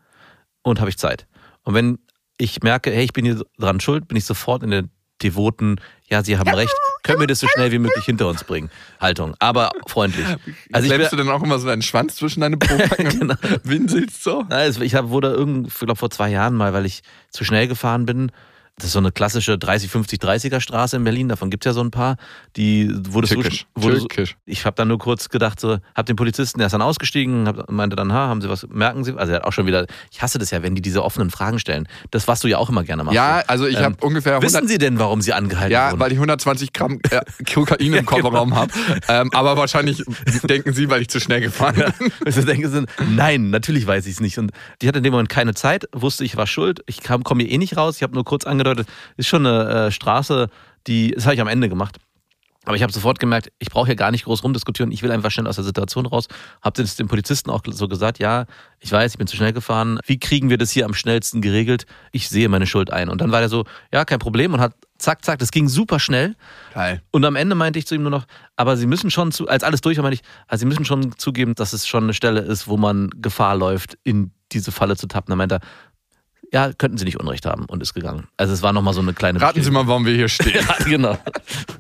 und habe ich Zeit? Und wenn ich merke, hey, ich bin hier dran schuld, bin ich sofort in der devoten, ja, Sie haben recht, können wir das so schnell wie möglich hinter uns bringen. Haltung, aber freundlich. Also Klemmst du dann auch immer so deinen Schwanz zwischen deine Pobacken Genau. winselst so? Also ich hab, wurde irgend, ich glaube vor zwei Jahren mal, weil ich zu schnell gefahren bin. Das ist so eine klassische 30, 50, 30er Straße in Berlin. Davon gibt es ja so ein paar. Die wurde so, Tückisch. wurde so Tückisch. Ich habe dann nur kurz gedacht, so, hab den Polizisten, der ist dann ausgestiegen, hab, meinte dann, ha, haben Sie was, merken Sie? Also er hat auch schon wieder, ich hasse das ja, wenn die diese offenen Fragen stellen. Das, was du ja auch immer gerne machst. Ja, also ich Ähm, habe ungefähr 100, Wissen Sie denn, warum Sie angehalten ja, wurden? weil ich 120 Gramm äh, Kokain im Kofferraum habe. Ähm, aber wahrscheinlich denken Sie, weil ich zu schnell gefahren bin. Also denken sie, nein, natürlich weiß ich es nicht. Und die hatte in dem Moment keine Zeit, wusste, ich war schuld. Ich komme hier eh nicht raus. Ich habe nur kurz angedeutet, ist schon eine äh, Straße, die, das habe ich am Ende gemacht. Aber ich habe sofort gemerkt, ich brauche hier gar nicht groß rumdiskutieren. Ich will einfach schnell aus der Situation raus. Habe das dem Polizisten auch so gesagt, ja, ich weiß, ich bin zu schnell gefahren. Wie kriegen wir das hier am schnellsten geregelt? Ich sehe meine Schuld ein. Und dann war der so, ja, kein Problem und hat zack, zack, das ging super schnell. Geil. Und am Ende meinte ich zu ihm nur noch, aber Sie müssen schon, zu, als alles durch war, meinte ich, also Sie müssen schon zugeben, dass es schon eine Stelle ist, wo man Gefahr läuft, in diese Falle zu tappen. Dann meinte er, ja, könnten Sie nicht Unrecht haben und ist gegangen. Also es war nochmal so eine kleine Raten Sie mal, warum wir hier stehen. ja, genau.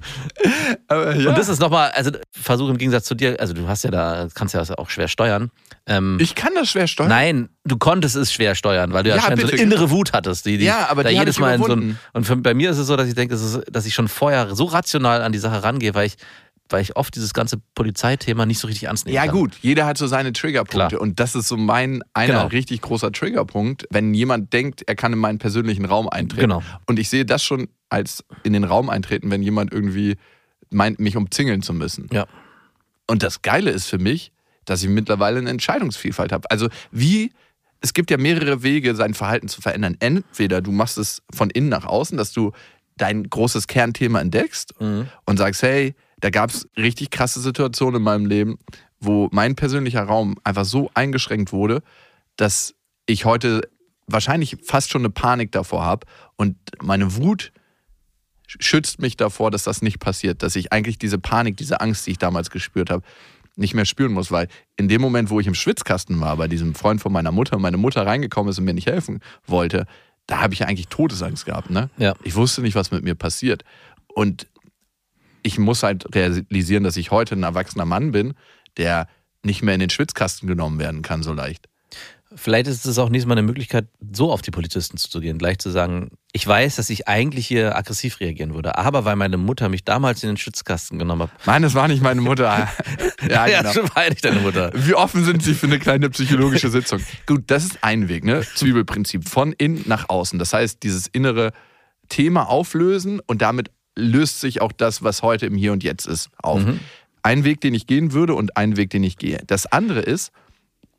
Aber ja. Und das ist nochmal, also Versuch im Gegensatz zu dir, also du hast ja da, kannst ja das auch schwer steuern. Ähm, ich kann das schwer steuern. Nein, du konntest es schwer steuern, weil du ja, Ja, schon so eine innere Wut hattest, die, die Ja, aber da die hab jedes Mal in so ein. Und für, bei mir ist es so, dass ich denke, dass ich schon vorher so rational an die Sache rangehe, weil ich, weil ich oft dieses ganze Polizeithema nicht so richtig ernst nehme. Ja, gut, jeder hat so seine Triggerpunkte. Klar. Und das ist so mein einer Genau. richtig großer Triggerpunkt, wenn jemand denkt, er kann in meinen persönlichen Raum eintreten. Genau. Und ich sehe das schon als in den Raum eintreten, wenn jemand irgendwie meint, mich umzingeln zu müssen. Ja. Und das Geile ist für mich, dass ich mittlerweile eine Entscheidungsvielfalt habe. Also wie, es gibt ja mehrere Wege, sein Verhalten zu verändern. Entweder du machst es von innen nach außen, dass du dein großes Kernthema entdeckst und sagst, hey, da gab es richtig krasse Situationen in meinem Leben, wo mein persönlicher Raum einfach so eingeschränkt wurde, dass ich heute wahrscheinlich fast schon eine Panik davor habe und meine Wut schützt mich davor, dass das nicht passiert, dass ich eigentlich diese Panik, diese Angst, die ich damals gespürt habe, nicht mehr spüren muss, weil in dem Moment, wo ich im Schwitzkasten war, bei diesem Freund von meiner Mutter, und meine Mutter reingekommen ist und mir nicht helfen wollte, da habe ich ja eigentlich Todesangst gehabt. Ne? Ja. Ich wusste nicht, was mit mir passiert. Und ich muss halt realisieren, dass ich heute ein erwachsener Mann bin, der nicht mehr in den Schwitzkasten genommen werden kann so leicht. Vielleicht ist es auch nächstes Mal eine Möglichkeit, so auf die Polizisten zuzugehen, gleich zu sagen, ich weiß, dass ich eigentlich hier aggressiv reagieren würde, aber weil meine Mutter mich damals in den Schützkasten genommen hat. Nein, das war nicht meine Mutter. ja, Ja, genau. schon war nicht deine Mutter. Wie offen sind Sie für eine kleine psychologische Sitzung? Gut, das ist ein Weg, ne? Zwiebelprinzip. Von innen nach außen. Das heißt, dieses innere Thema auflösen und damit löst sich auch das, was heute im Hier und Jetzt ist, auf. Ein Weg, den ich gehen würde und ein Weg, den ich gehe. Das andere ist,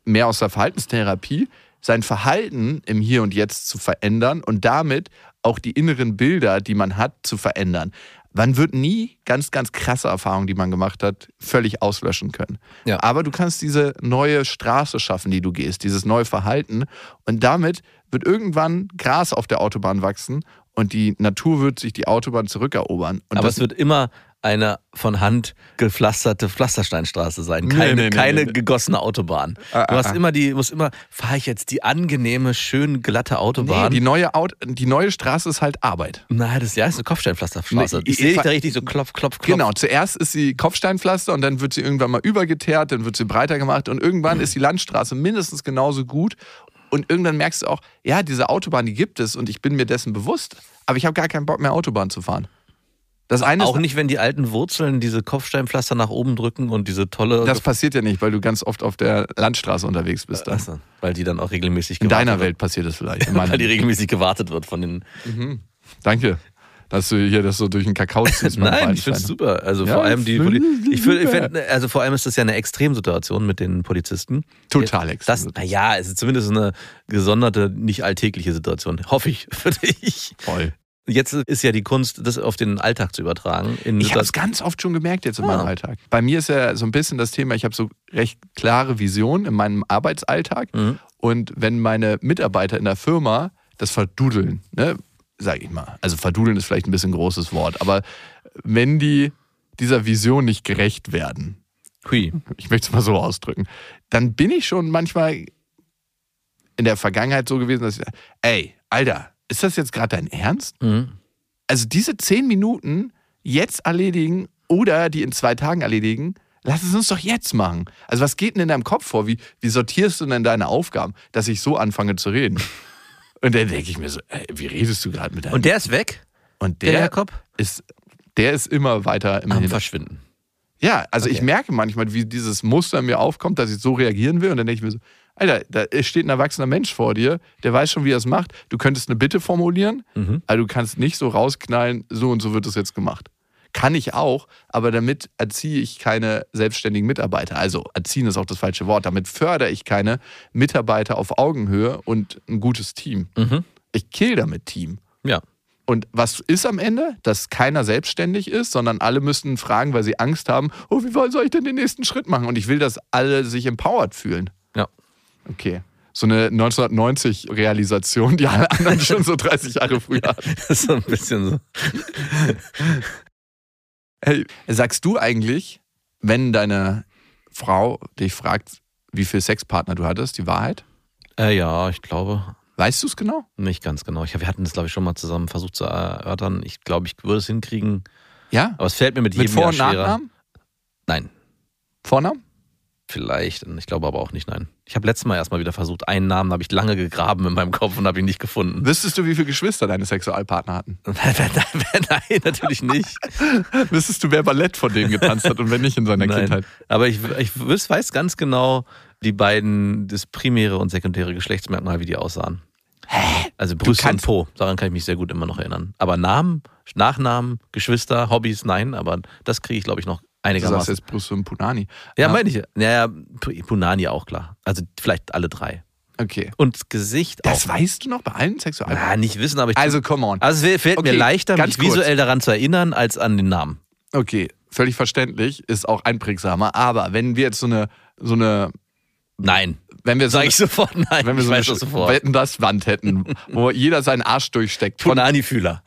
mehr aus der Verhaltenstherapie, sein Verhalten im Hier und Jetzt zu verändern und damit auch die inneren Bilder, die man hat, zu verändern. Man wird nie ganz, ganz krasse Erfahrungen, die man gemacht hat, völlig auslöschen können. Ja. Aber du kannst diese neue Straße schaffen, die du gehst, dieses neue Verhalten. Und damit wird irgendwann Gras auf der Autobahn wachsen und die Natur wird sich die Autobahn zurückerobern. Und Aber das es wird immer eine von Hand gepflasterte Pflastersteinstraße sein. Keine, nee, nee, keine nee, gegossene Autobahn. Ah, du hast ah, ah. immer die, musst immer, fahre ich jetzt die angenehme, schön glatte Autobahn? die, neue Aut die neue Straße ist halt Arbeit. Nein, das ja, ist eine Kopfsteinpflasterstraße. Ich sehe dich ich- da richtig so klopf, klopf, klopf. Genau, zuerst ist sie Kopfsteinpflaster und dann wird sie irgendwann mal übergeteert, dann wird sie breiter gemacht und irgendwann ist die Landstraße mindestens genauso gut. Und irgendwann merkst du auch, ja, diese Autobahn, die gibt es und ich bin mir dessen bewusst, aber ich habe gar keinen Bock mehr Autobahn zu fahren. Das eine Auch nicht, wenn die alten Wurzeln diese Kopfsteinpflaster nach oben drücken und diese tolle. das passiert ja nicht, weil du ganz oft auf der Landstraße unterwegs bist. Dann. Achso, weil die dann auch regelmäßig In gewartet deiner wird. Welt passiert es vielleicht. In Weil die regelmäßig gewartet wird von den. Danke, dass du hier das so durch den Kakao ziehst. Nein, ich finde es super. Also Ja, vor allem die. Poli ich find, ich find, also vor allem ist das ja eine Extremsituation mit den Polizisten. Total extrem. Naja, es ist zumindest eine gesonderte, nicht alltägliche Situation. Hoffe ich für dich. Voll. Jetzt ist ja die Kunst, das auf den Alltag zu übertragen. Ich habe es ganz oft schon gemerkt jetzt in Ah. meinem Alltag. Bei mir ist ja so ein bisschen das Thema, ich habe so recht klare Visionen in meinem Arbeitsalltag. Mhm. Und wenn meine Mitarbeiter in der Firma das verdudeln, ne, sag ich mal, also verdudeln ist vielleicht ein bisschen ein großes Wort, aber wenn die dieser Vision nicht gerecht werden, Hui. ich möchte es mal so ausdrücken, dann bin ich schon manchmal in der Vergangenheit so gewesen, dass ich, ey, Alter, ist das jetzt gerade dein Ernst? Mhm. also diese zehn Minuten jetzt erledigen oder die in zwei Tagen erledigen, lass es uns doch jetzt machen. Also was geht denn in deinem Kopf vor? Wie, wie sortierst du denn deine Aufgaben, dass ich so anfange zu reden? Und dann denke ich mir so, ey, wie redest du gerade mit deinem... Und der ist weg, Und der der, Jakob, ist, der ist immer weiter im am. Verschwinden. Ja, also ich Okay. merke manchmal, wie dieses Muster in mir aufkommt, dass ich so reagieren will und dann denke ich mir so, Alter, da steht ein erwachsener Mensch vor dir, der weiß schon, wie er es macht. Du könntest eine Bitte formulieren, Mhm. aber du kannst nicht so rausknallen, so und so wird es jetzt gemacht. Kann ich auch, aber damit erziehe ich keine selbstständigen Mitarbeiter. Also erziehen ist auch das falsche Wort. Damit fördere ich keine Mitarbeiter auf Augenhöhe und ein gutes Team. Mhm. Ich kill damit Team. Ja. Und was ist am Ende? Dass keiner selbstständig ist, sondern alle müssen fragen, weil sie Angst haben, oh, wie soll ich denn den nächsten Schritt machen? Und ich will, dass alle sich empowered fühlen. Ja. Okay. So eine 1990-Realisation, die alle anderen schon so 30 Jahre früher hatten. Das ist so ein bisschen so. Hey, sagst du eigentlich, wenn deine Frau dich fragt, wie viele Sexpartner du hattest, die Wahrheit? Äh, ja, ich glaube. Weißt du es genau? Nicht ganz genau. Ich, wir hatten das, glaube ich, schon mal zusammen versucht zu erörtern. Ich glaube, ich würde es hinkriegen. Ja? Aber es fällt mir mit, Mit jedem Vor- und. Nachnamen? Nein, Vornamen? Vielleicht. Ich glaube aber auch nicht, nein. Ich habe letztes Mal erstmal wieder versucht. Einen Namen habe ich lange gegraben in meinem Kopf und habe ihn nicht gefunden. Wüsstest du, wie viele Geschwister deine Sexualpartner hatten? nein, natürlich nicht. Wüsstest du, wer Ballett von denen getanzt hat und wenn nicht in seiner Nein. Kindheit? Aber ich, ich weiß ganz genau die beiden, das primäre und sekundäre Geschlechtsmerkmal, wie die aussahen. Also Brüste und Po, daran kann ich mich sehr gut immer noch erinnern. Aber Namen, Nachnamen, Geschwister, Hobbys, nein, aber das kriege ich, glaube ich, noch Du sagst einigermaßen. jetzt Brüste und Punani. Ja, meine ich. Naja, Punani auch klar. Also vielleicht alle drei. Okay. Und Gesicht Das auch. weißt du noch bei allen Sexualpartnern? Ja, nicht wissen, aber ich. Also, come on. also es fällt Okay, mir leichter, ganz mich kurz. visuell daran zu erinnern, als an den Namen. Okay, völlig verständlich, ist auch einprägsamer. Aber wenn wir jetzt so eine, so eine, Nein. Wenn wir so ich sofort nein. wenn wir so eine das sofort. Wetten das Wand hätten, wo jeder seinen Arsch durchsteckt. Von, Punani-Fühler.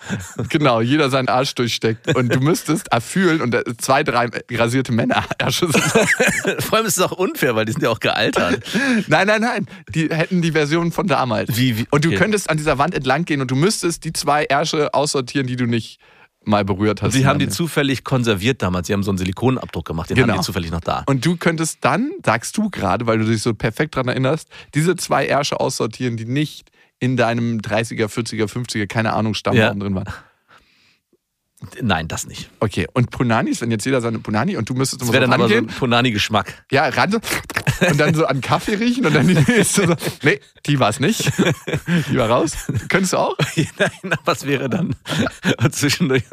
genau, jeder seinen Arsch durchsteckt. Und du müsstest erfühlen und da zwei, drei rasierte Männer Ärsche sind. Vor allem ist es auch unfair, weil die sind ja auch gealtert. Nein, nein, nein. Die hätten die Version von damals. Wie- wie- und du okay. könntest an dieser Wand entlang gehen und du müsstest die zwei Ärsche aussortieren, die du nicht mal berührt hast. Sie haben die zufällig konserviert damals. Sie haben so einen Silikonabdruck gemacht. Den Genau. haben die zufällig noch da. Und du könntest dann, sagst du gerade, weil du dich so perfekt dran erinnerst, diese zwei Ärsche aussortieren, die nicht in deinem 30er, 40er, 50er, keine Ahnung, Stammbaum Ja. drin waren. Nein, das nicht. Okay, und Punanis, wenn jetzt jeder seine Punani und du müsstest Das immer wäre so dann so rangehen, ein Punani-Geschmack. ja, ran so, und dann so an Kaffee riechen und dann die nächste so, nee, die war es nicht. Die war raus. Könntest du auch? Nein, was wäre dann Und zwischendurch?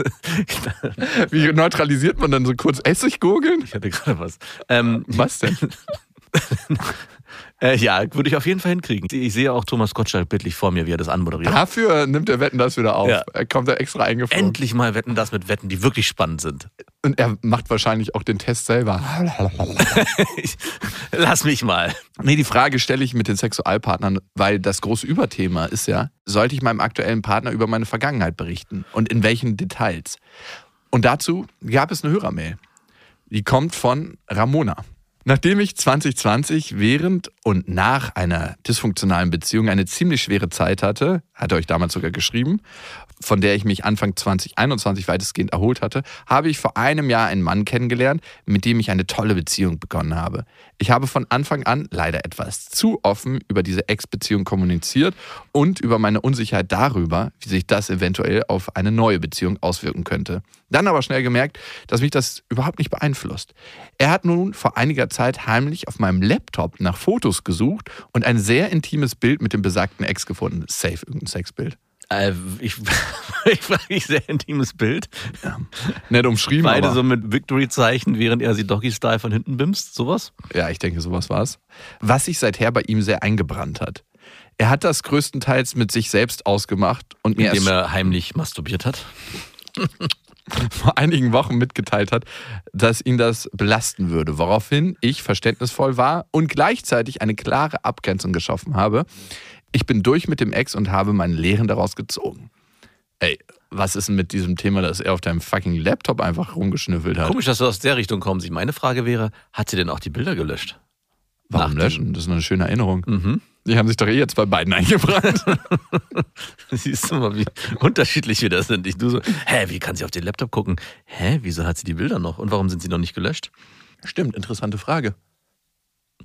Wie neutralisiert man dann so kurz Essiggurgeln? Ich hatte gerade was. Ähm, Was denn? äh, ja, würde ich auf jeden Fall hinkriegen. Ich sehe auch Thomas Gottschalk bildlich vor mir, wie er das anmoderiert. Dafür nimmt er Wetten das wieder auf. Ja. Er kommt da extra eingeflogen. Endlich mal wetten das mit Wetten, die wirklich spannend sind. Und er macht wahrscheinlich auch den Test selber. Lass mich mal. Nee, die Frage stelle ich mit den Sexualpartnern, weil das große Überthema ist ja, sollte ich meinem aktuellen Partner über meine Vergangenheit berichten und in welchen Details? Und dazu gab es eine Hörermail. Die kommt von Ramona. Nachdem ich 2020 während und nach einer dysfunktionalen Beziehung eine ziemlich schwere Zeit hatte, hat er euch damals sogar geschrieben, von der ich mich Anfang 2021 weitestgehend erholt hatte, habe ich vor einem Jahr einen Mann kennengelernt, mit dem ich eine tolle Beziehung begonnen habe. Ich habe von Anfang an leider etwas zu offen über diese Ex-Beziehung kommuniziert und über meine Unsicherheit darüber, wie sich das eventuell auf eine neue Beziehung auswirken könnte. Dann aber schnell gemerkt, dass mich das überhaupt nicht beeinflusst. Er hat nun vor einiger Zeit heimlich auf meinem Laptop nach Fotos gesucht und ein sehr intimes Bild mit dem besagten Ex gefunden. Safe irgendein Sexbild. Äh, ich ich frage mich sehr intimes Bild. Nicht umschrieben, Beide aber so mit Victory-Zeichen, während er sie Doggy-Style von hinten bimst. Sowas? ja, ich denke, sowas war's. Was sich seither bei ihm sehr eingebrannt hat. Er hat das größtenteils mit sich selbst ausgemacht und mir Indem er heimlich masturbiert hat. vor einigen Wochen mitgeteilt hat, dass ihn das belasten würde, woraufhin ich verständnisvoll war und gleichzeitig eine klare Abgrenzung geschaffen habe. Ich bin durch mit dem Ex und habe meine Lehren daraus gezogen. Ey, was ist denn mit diesem Thema, dass er auf deinem fucking Laptop einfach rumgeschnüffelt hat? Komisch, dass du aus der Richtung kommst. Meine Frage wäre, hat sie denn auch die Bilder gelöscht? Warum nach löschen? Das ist eine schöne Erinnerung. Mhm. Die haben sich doch eh jetzt bei beiden eingebrannt. Siehst du mal, wie unterschiedlich wir das sind. Ich, du so, hä, wie kann sie auf den Laptop gucken? Hä, wieso hat sie die Bilder noch? Und warum sind sie noch nicht gelöscht? Stimmt, interessante Frage.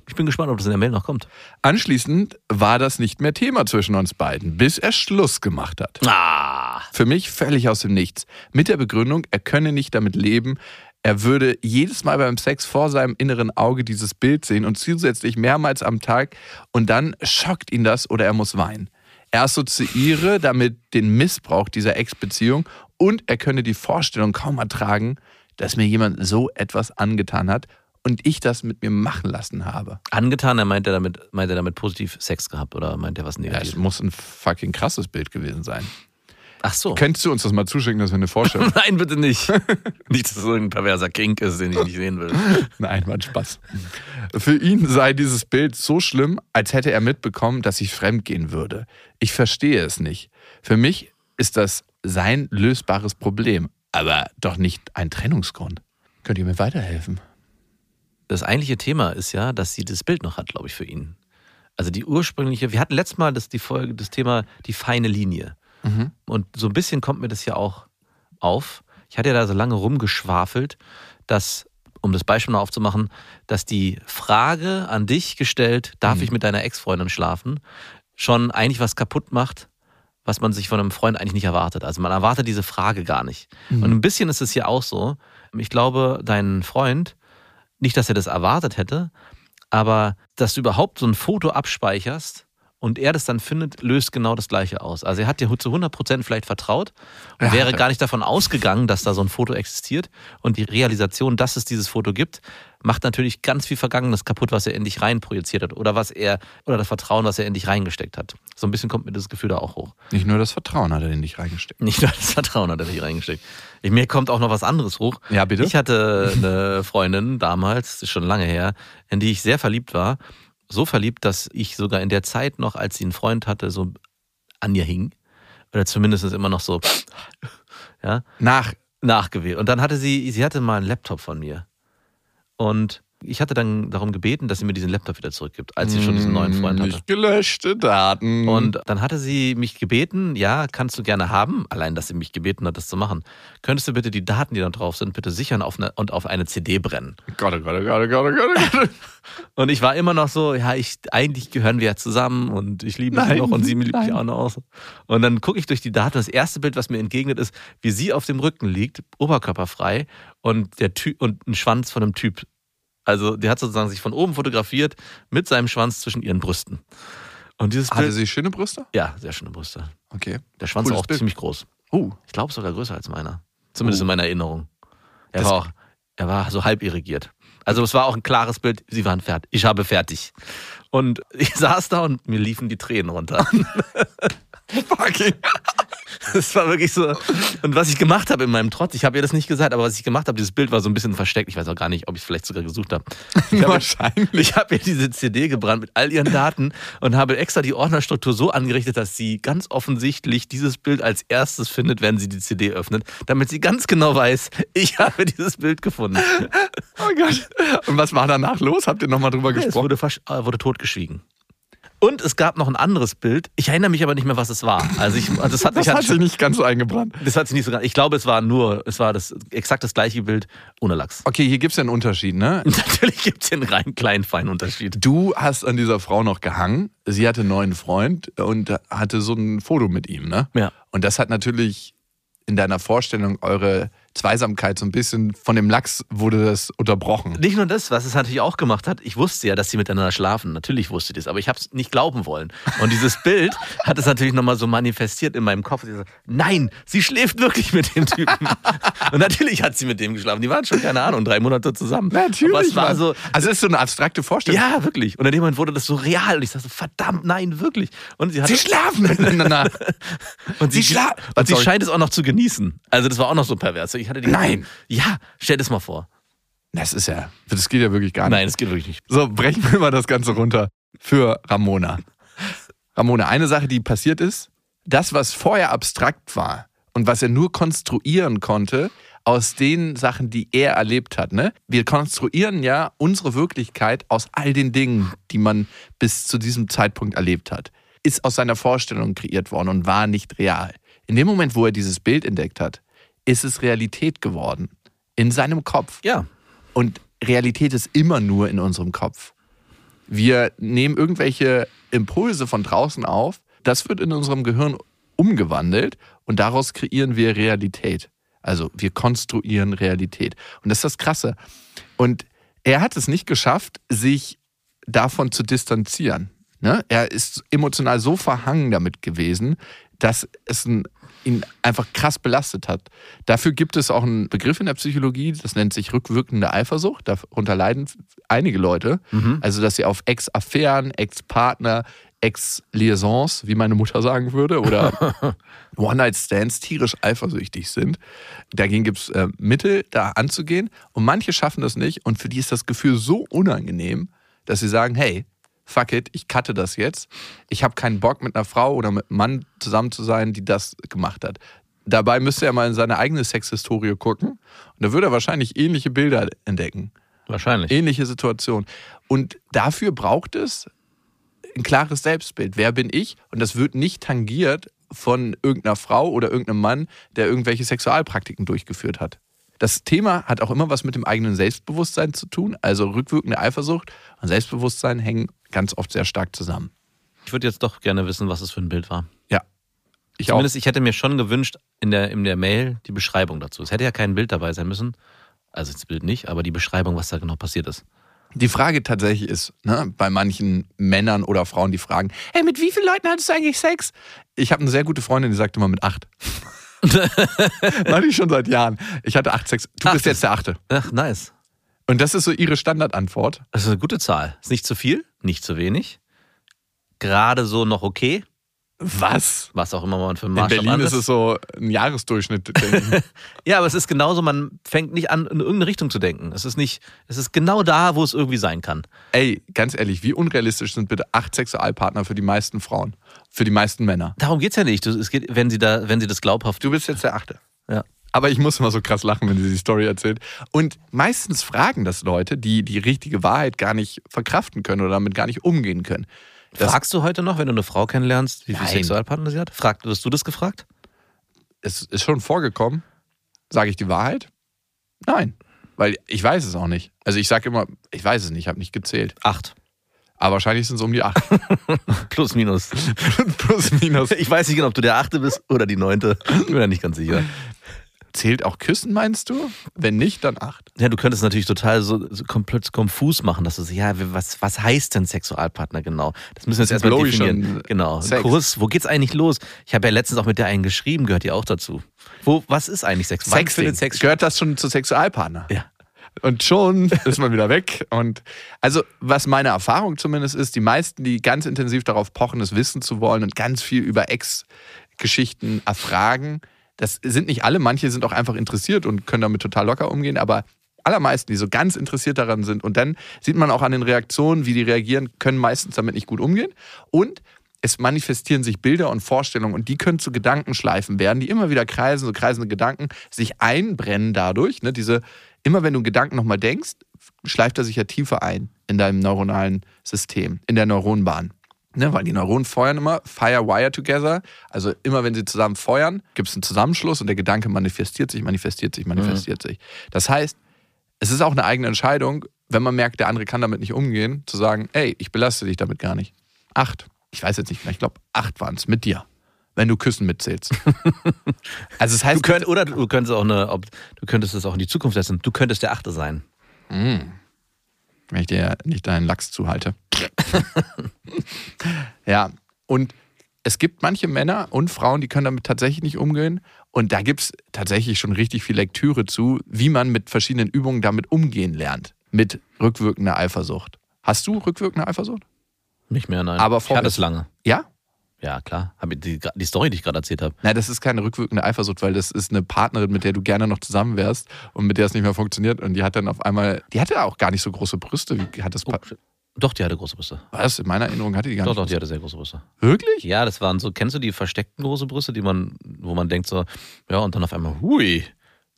Ich bin gespannt, ob das in der Mail noch kommt. Anschließend war das nicht mehr Thema zwischen uns beiden, bis er Schluss gemacht hat. Ah, Für mich völlig aus dem Nichts. Mit der Begründung, er könne nicht damit leben, er würde jedes Mal beim Sex vor seinem inneren Auge dieses Bild sehen und zusätzlich mehrmals am Tag und dann schockt ihn das oder er muss weinen. Er assoziiere damit den Missbrauch dieser Ex-Beziehung und er könne die Vorstellung kaum ertragen, dass mir jemand so etwas angetan hat und ich das mit mir machen lassen habe. angetan, er meint er damit, meint er damit positiv Sex gehabt oder meint er was Ja, es Negatives? muss ein fucking krasses Bild gewesen sein. Ach so. Könntest du uns das mal zuschicken, dass wir eine Vorstellung Nein, bitte nicht. nicht, dass es irgendein perverser Kink ist, den ich nicht sehen will. Nein, war ein Spaß. Für ihn sei dieses Bild so schlimm, als hätte er mitbekommen, dass ich fremdgehen würde. Ich verstehe es nicht. Für mich ist das sein lösbares Problem, aber doch nicht ein Trennungsgrund. Könnt ihr mir weiterhelfen? Das eigentliche Thema ist ja, dass sie das Bild noch hat, glaube ich, für ihn. Also die ursprüngliche, wir hatten letztes Mal das, die Folge, das Thema die feine Linie. Und so ein bisschen kommt mir das ja auch auf. Ich hatte ja da so lange rumgeschwafelt, dass, um das Beispiel noch aufzumachen, dass die Frage an dich gestellt, darf ich mit deiner Ex-Freundin schlafen, schon eigentlich was kaputt macht, was man sich von einem Freund eigentlich nicht erwartet. Also man erwartet diese Frage gar nicht. Und ein bisschen ist es hier auch so. Ich glaube, dein Freund, nicht, dass er das erwartet hätte, aber dass du überhaupt so ein Foto abspeicherst und er das dann findet, löst genau das Gleiche aus. Also er hat dir zu 100% vielleicht vertraut und Ja, wäre ja. gar nicht davon ausgegangen, dass da so ein Foto existiert. Und die Realisation, dass es dieses Foto gibt, macht natürlich ganz viel Vergangenes kaputt, was er in dich reinprojiziert hat oder was er, oder das Vertrauen, was er in dich reingesteckt hat. So ein bisschen kommt mir das Gefühl da auch hoch. Nicht nur das Vertrauen hat er in dich reingesteckt. Nicht nur das Vertrauen hat er nicht reingesteckt. Ich, mir kommt auch noch was anderes hoch. Ja, bitte? Ich hatte eine Freundin damals, ist schon lange her, in die ich sehr verliebt war. So verliebt, dass ich sogar in der Zeit noch, als sie einen Freund hatte, so an ihr hing. Oder zumindest immer noch so, ja, Nach. nachgewählt. Und dann hatte sie, sie hatte mal einen Laptop von mir. Und ich hatte dann darum gebeten, dass sie mir diesen Laptop wieder zurückgibt, als sie schon diesen neuen Freund hatte. Nicht gelöschte Daten. Und dann hatte sie mich gebeten, ja, kannst du gerne haben, allein, dass sie mich gebeten hat, das zu machen. Könntest du bitte die Daten, die da drauf sind, bitte sichern auf eine, und auf eine CD brennen? Gott, oh Gott, oh Gott, oh Gott, oh Gott, oh Gott. Und ich war immer noch so, ja, ich, eigentlich gehören wir ja zusammen und ich liebe sie Nein, noch und sie liebt mich auch noch. Und dann gucke ich durch die Daten. Das erste Bild, was mir entgegnet, ist, wie sie auf dem Rücken liegt, oberkörperfrei und der Ty und ein Schwanz von einem Typ. Also, der hat sozusagen sich von oben fotografiert mit seinem Schwanz zwischen ihren Brüsten. Und dieses Hatte Bild, sie schöne Brüste? ja, sehr schöne Brüste. Okay. Der Schwanz Cooles war auch Bild. ziemlich groß. Oh. Ich glaube sogar größer als meiner. Zumindest Oh. in meiner Erinnerung. Er Das- war auch, er war so halb irrigiert. Also es war auch ein klares Bild, sie waren fertig. Ich habe fertig. Und ich saß da und mir liefen die Tränen runter. Fucking. Das war wirklich so. Und was ich gemacht habe in meinem Trotz, ich habe ihr das nicht gesagt, aber was ich gemacht habe, dieses Bild war so ein bisschen versteckt. Ich weiß auch gar nicht, ob ich es vielleicht sogar gesucht habe. Ich habe Wahrscheinlich. ich habe ihr diese CD gebrannt mit all ihren Daten und habe extra die Ordnerstruktur so angerichtet, dass sie ganz offensichtlich dieses Bild als erstes findet, wenn sie die CD öffnet, damit sie ganz genau weiß, ich habe dieses Bild gefunden. Oh Gott. Und was war danach los? Habt ihr nochmal drüber Es gesprochen? wurde, versch- äh, wurde totgeschwiegen. Und es gab noch ein anderes Bild. Ich erinnere mich aber nicht mehr, was es war. Also ich, das hat Das mich hat sich nicht ganz so eingebrannt. das hat sich nicht so ganz. Ich glaube, es war nur, es war das exakt das gleiche Bild ohne Lachs. Okay, hier gibt es ja einen Unterschied, ne? Natürlich gibt es den rein kleinen feinen Unterschied. Du hast an dieser Frau noch gehangen. Sie hatte einen neuen Freund und hatte so ein Foto mit ihm, ne? Ja. Und das hat natürlich in deiner Vorstellung eure Zweisamkeit so ein bisschen von dem Lachs wurde das unterbrochen. Nicht nur das, was es natürlich auch gemacht hat, ich wusste ja, dass sie miteinander schlafen. Natürlich wusste ich das, aber ich habe es nicht glauben wollen. Und dieses Bild hat es natürlich nochmal so manifestiert in meinem Kopf. So, Nein, sie schläft wirklich mit dem Typen. Und natürlich hat sie mit dem geschlafen. Die waren schon, keine Ahnung, drei Monate zusammen. Natürlich. Aber es war so, also es ist so eine abstrakte Vorstellung. ja, wirklich. Und in dem Moment wurde das so real. Und ich dachte so, verdammt, nein, wirklich. Und sie, hat Sie schlafen miteinander. und sie, schla- und sie scheint es auch noch zu genießen. Also das war auch noch so pervers. Ich hatte die Nein. Ja, stell das mal vor. Das ist ja, das geht ja wirklich gar nicht. Nein, das geht wirklich nicht. So, brechen wir mal das Ganze runter für Ramona. Ramona, eine Sache, die passiert ist, das, was vorher abstrakt war und was er nur konstruieren konnte aus den Sachen, die er erlebt hat. Ne? Wir konstruieren ja unsere Wirklichkeit aus all den Dingen, die man bis zu diesem Zeitpunkt erlebt hat. Ist aus seiner Vorstellung kreiert worden und war nicht real. In dem Moment, wo er dieses Bild entdeckt hat, ist es Realität geworden. In seinem Kopf. Ja. Und Realität ist immer nur in unserem Kopf. Wir nehmen irgendwelche Impulse von draußen auf, das wird in unserem Gehirn umgewandelt und daraus kreieren wir Realität. Also wir konstruieren Realität. Und das ist das Krasse. Und er hat es nicht geschafft, sich davon zu distanzieren. Ne? Er ist emotional so verhangen damit gewesen, dass es ein, ihn einfach krass belastet hat. Dafür gibt es auch einen Begriff in der Psychologie, das nennt sich rückwirkende Eifersucht. Darunter leiden einige Leute. Also, dass sie auf Ex-Affären, Ex-Partner, Ex-Liaisons, wie meine Mutter sagen würde, oder One-Night-Stands tierisch eifersüchtig sind. Dagegen gibt es äh, Mittel, da anzugehen. Und manche schaffen das nicht. Und für die ist das Gefühl so unangenehm, dass sie sagen, hey, fuck it, ich cutte das jetzt. Ich habe keinen Bock mit einer Frau oder mit einem Mann zusammen zu sein, die das gemacht hat. Dabei müsste er mal in seine eigene Sexhistorie gucken. Und da würde er wahrscheinlich ähnliche Bilder entdecken. Wahrscheinlich. Ähnliche Situation. Und dafür braucht es ein klares Selbstbild. Wer bin ich? Und das wird nicht tangiert von irgendeiner Frau oder irgendeinem Mann, der irgendwelche Sexualpraktiken durchgeführt hat. Das Thema hat auch immer was mit dem eigenen Selbstbewusstsein zu tun. Also rückwirkende Eifersucht und Selbstbewusstsein hängen ganz oft sehr stark zusammen. Ich würde jetzt doch gerne wissen, was es für ein Bild war. Ja. Ich Zumindest auch. ich hätte mir schon gewünscht, in der, in der Mail die Beschreibung dazu. Es hätte ja kein Bild dabei sein müssen. Also das Bild nicht, aber die Beschreibung, was da genau passiert ist. Die Frage tatsächlich ist, ne, bei manchen Männern oder Frauen, die fragen, hey, mit wie vielen Leuten hattest du eigentlich Sex? Ich habe eine sehr gute Freundin, die sagt immer mit acht. Mache ich schon seit Jahren. Ich hatte acht Sex. Du Ach, bist jetzt der Achte. Ach, nice. Und das ist so ihre Standardantwort. Das ist eine gute Zahl. Ist nicht zu viel, nicht zu wenig. Gerade so noch okay. Was? Was auch immer man für ein In Maßstab Berlin ist es so ein Jahresdurchschnitt. Ja, aber es ist genauso, man fängt nicht an, in irgendeine Richtung zu denken. Es ist nicht, es ist genau da, wo es irgendwie sein kann. Ey, ganz ehrlich, wie unrealistisch sind bitte acht Sexualpartner für die meisten Frauen? Für die meisten Männer? Darum geht's ja nicht. Es geht, wenn sie da, wenn sie das glaubhaft. Du bist jetzt der Achte. Ja. Aber ich muss immer so krass lachen, wenn sie die Story erzählt. Und meistens fragen das Leute, die die richtige Wahrheit gar nicht verkraften können oder damit gar nicht umgehen können. Das Fragst du heute noch, wenn du eine Frau kennenlernst, wie viele. Sexualpartner sie hat? Fragt, wirst du das gefragt? es ist schon vorgekommen. Sage ich die Wahrheit? Nein. Weil ich weiß es auch nicht. Also ich sage immer, ich weiß es nicht, ich habe nicht gezählt. Acht. Aber wahrscheinlich sind es um die acht. Plus, minus. Plus, minus. Ich weiß nicht genau, ob du der Achte bist oder die Neunte. Bin mir da nicht ganz sicher. Zählt auch Küssen, meinst du? Wenn nicht, dann acht. Ja, du könntest natürlich total so, so komplett konfus machen, dass du so, ja, was, was heißt denn Sexualpartner genau? Das müssen wir jetzt erstmal definieren. Genau. Sex. Kuss, wo geht's eigentlich los? Ich habe ja letztens auch mit der einen geschrieben, gehört die auch dazu. Wo, was ist eigentlich Sex? Wann Sexting. Sex Gehört das schon zu Sexualpartner? Ja. Und schon ist man wieder weg. Und also, was meine Erfahrung zumindest ist, die meisten, die ganz intensiv darauf pochen, es wissen zu wollen und ganz viel über Ex-Geschichten erfragen, das sind nicht alle, manche sind auch einfach interessiert und können damit total locker umgehen, aber allermeisten, die so ganz interessiert daran sind. Und dann sieht man auch an den Reaktionen, wie die reagieren, können meistens damit nicht gut umgehen. Und es manifestieren sich Bilder und Vorstellungen und die können zu Gedankenschleifen werden, die immer wieder kreisen, so kreisende Gedanken sich einbrennen dadurch. Ne? Diese, immer wenn du einen Gedanken nochmal denkst, schleift er sich ja tiefer ein in deinem neuronalen System, in der Neuronenbahn. Ne, weil die Neuronen feuern immer, fire wire together. Also immer wenn sie zusammen feuern, gibt es einen Zusammenschluss und der Gedanke manifestiert sich, manifestiert sich, manifestiert sich. Das heißt, es ist auch eine eigene Entscheidung, wenn man merkt, der andere kann damit nicht umgehen, zu sagen, ey, ich belaste dich damit gar nicht. Acht. Ich weiß jetzt nicht mehr, ich glaube, acht waren es mit dir. Wenn du Küssen mitzählst. also es Du heißt, könnt, oder du könntest auch eine, ob, du könntest es auch in die Zukunft setzen. Du könntest der Achte sein. Wenn ich dir nicht deinen Lachs zuhalte. ja, und es gibt manche Männer und Frauen, die können damit tatsächlich nicht umgehen. Und da gibt es tatsächlich schon richtig viel Lektüre zu, wie man mit verschiedenen Übungen damit umgehen lernt. Mit rückwirkender Eifersucht. Hast du rückwirkende Eifersucht? Nicht mehr, nein. Aber ich hatte es lange. Ja? Ja, klar. Die, die Story, die ich gerade erzählt habe. Nein, das ist keine rückwirkende Eifersucht, weil das ist eine Partnerin, mit der du gerne noch zusammen wärst und mit der es nicht mehr funktioniert. Und die hat dann auf einmal, die hatte auch gar nicht so große Brüste. Wie hat das? Oh, doch, die hatte große Brüste. Was? In meiner Erinnerung hatte die gar Doch, nicht. doch, die hatte sehr große Brüste. Wirklich? Ja, das waren so, kennst du die versteckten große Brüste, die man, wo man denkt so, ja, und dann auf einmal, hui,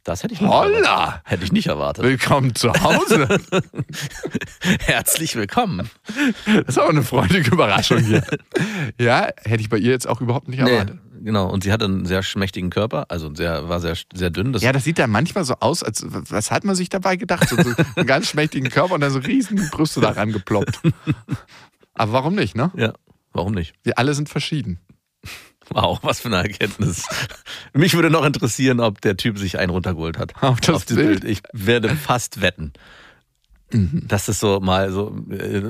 das hätte ich nicht erwartet. Holla! Hätte ich nicht erwartet. Willkommen zu Hause. Herzlich willkommen. Das ist aber eine freudige Überraschung hier. Ja, hätte ich bei ihr jetzt auch überhaupt nicht erwartet. genau. Und sie hatte einen sehr schmächtigen Körper, also sehr, war sehr, sehr dünn. Das Ja, das sieht dann manchmal so aus, als was hat man sich dabei gedacht? So, so einen ganz schmächtigen Körper und dann so riesen Brüste da rangeploppt. Aber warum nicht, ne? ja, warum nicht? Wir alle sind verschieden. Wow, was für eine Erkenntnis. Mich würde noch interessieren, ob der Typ sich einen runtergeholt hat. Auf das Bild? Ich werde fast wetten. Das ist so mal so, äh,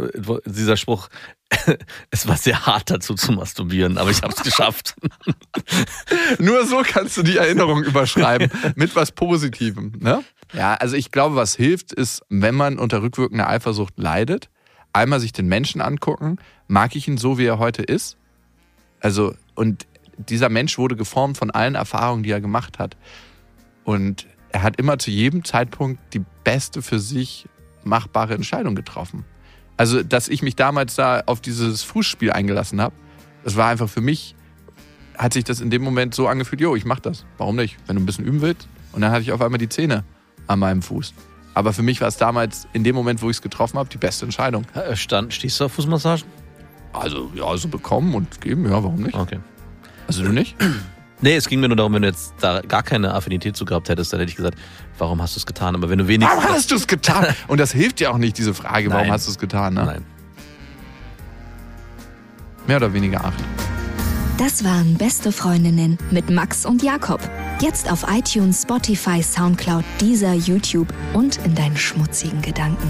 dieser Spruch, es war sehr hart dazu zu masturbieren, aber ich habe es geschafft. Nur so kannst du die Erinnerung überschreiben mit was Positivem. Ne? Ja, also ich glaube, was hilft, ist, wenn man unter rückwirkender Eifersucht leidet, einmal sich den Menschen angucken, mag ich ihn so, wie er heute ist? Also, und dieser Mensch wurde geformt von allen Erfahrungen, die er gemacht hat. Und er hat immer zu jedem Zeitpunkt die beste für sich machbare Entscheidung getroffen. Also, dass ich mich damals da auf dieses Fußspiel eingelassen habe, das war einfach für mich, hat sich das in dem Moment so angefühlt, jo, ich mach das. Warum nicht? Wenn du ein bisschen üben willst. Und dann hatte ich auf einmal die Zähne an meinem Fuß. Aber für mich war es damals, in dem Moment, wo ich es getroffen habe, die beste Entscheidung. Äh, Stand, stehst du auf Fußmassagen? Also, ja, so bekommen und geben, ja, warum nicht? Okay. Also du nicht? Nee, es ging mir nur darum, wenn du jetzt da gar keine Affinität zu gehabt hättest, dann hätte ich gesagt, warum hast du es getan? Aber wenn du wenigstens. Warum hast du es getan? Und das hilft dir auch nicht, diese Frage, warum Nein. hast du es getan? Ne? Nein. Mehr oder weniger acht. Das waren Beste Freundinnen mit Max und Jakob. Jetzt auf iTunes, Spotify, Soundcloud, dieser YouTube und in deinen schmutzigen Gedanken.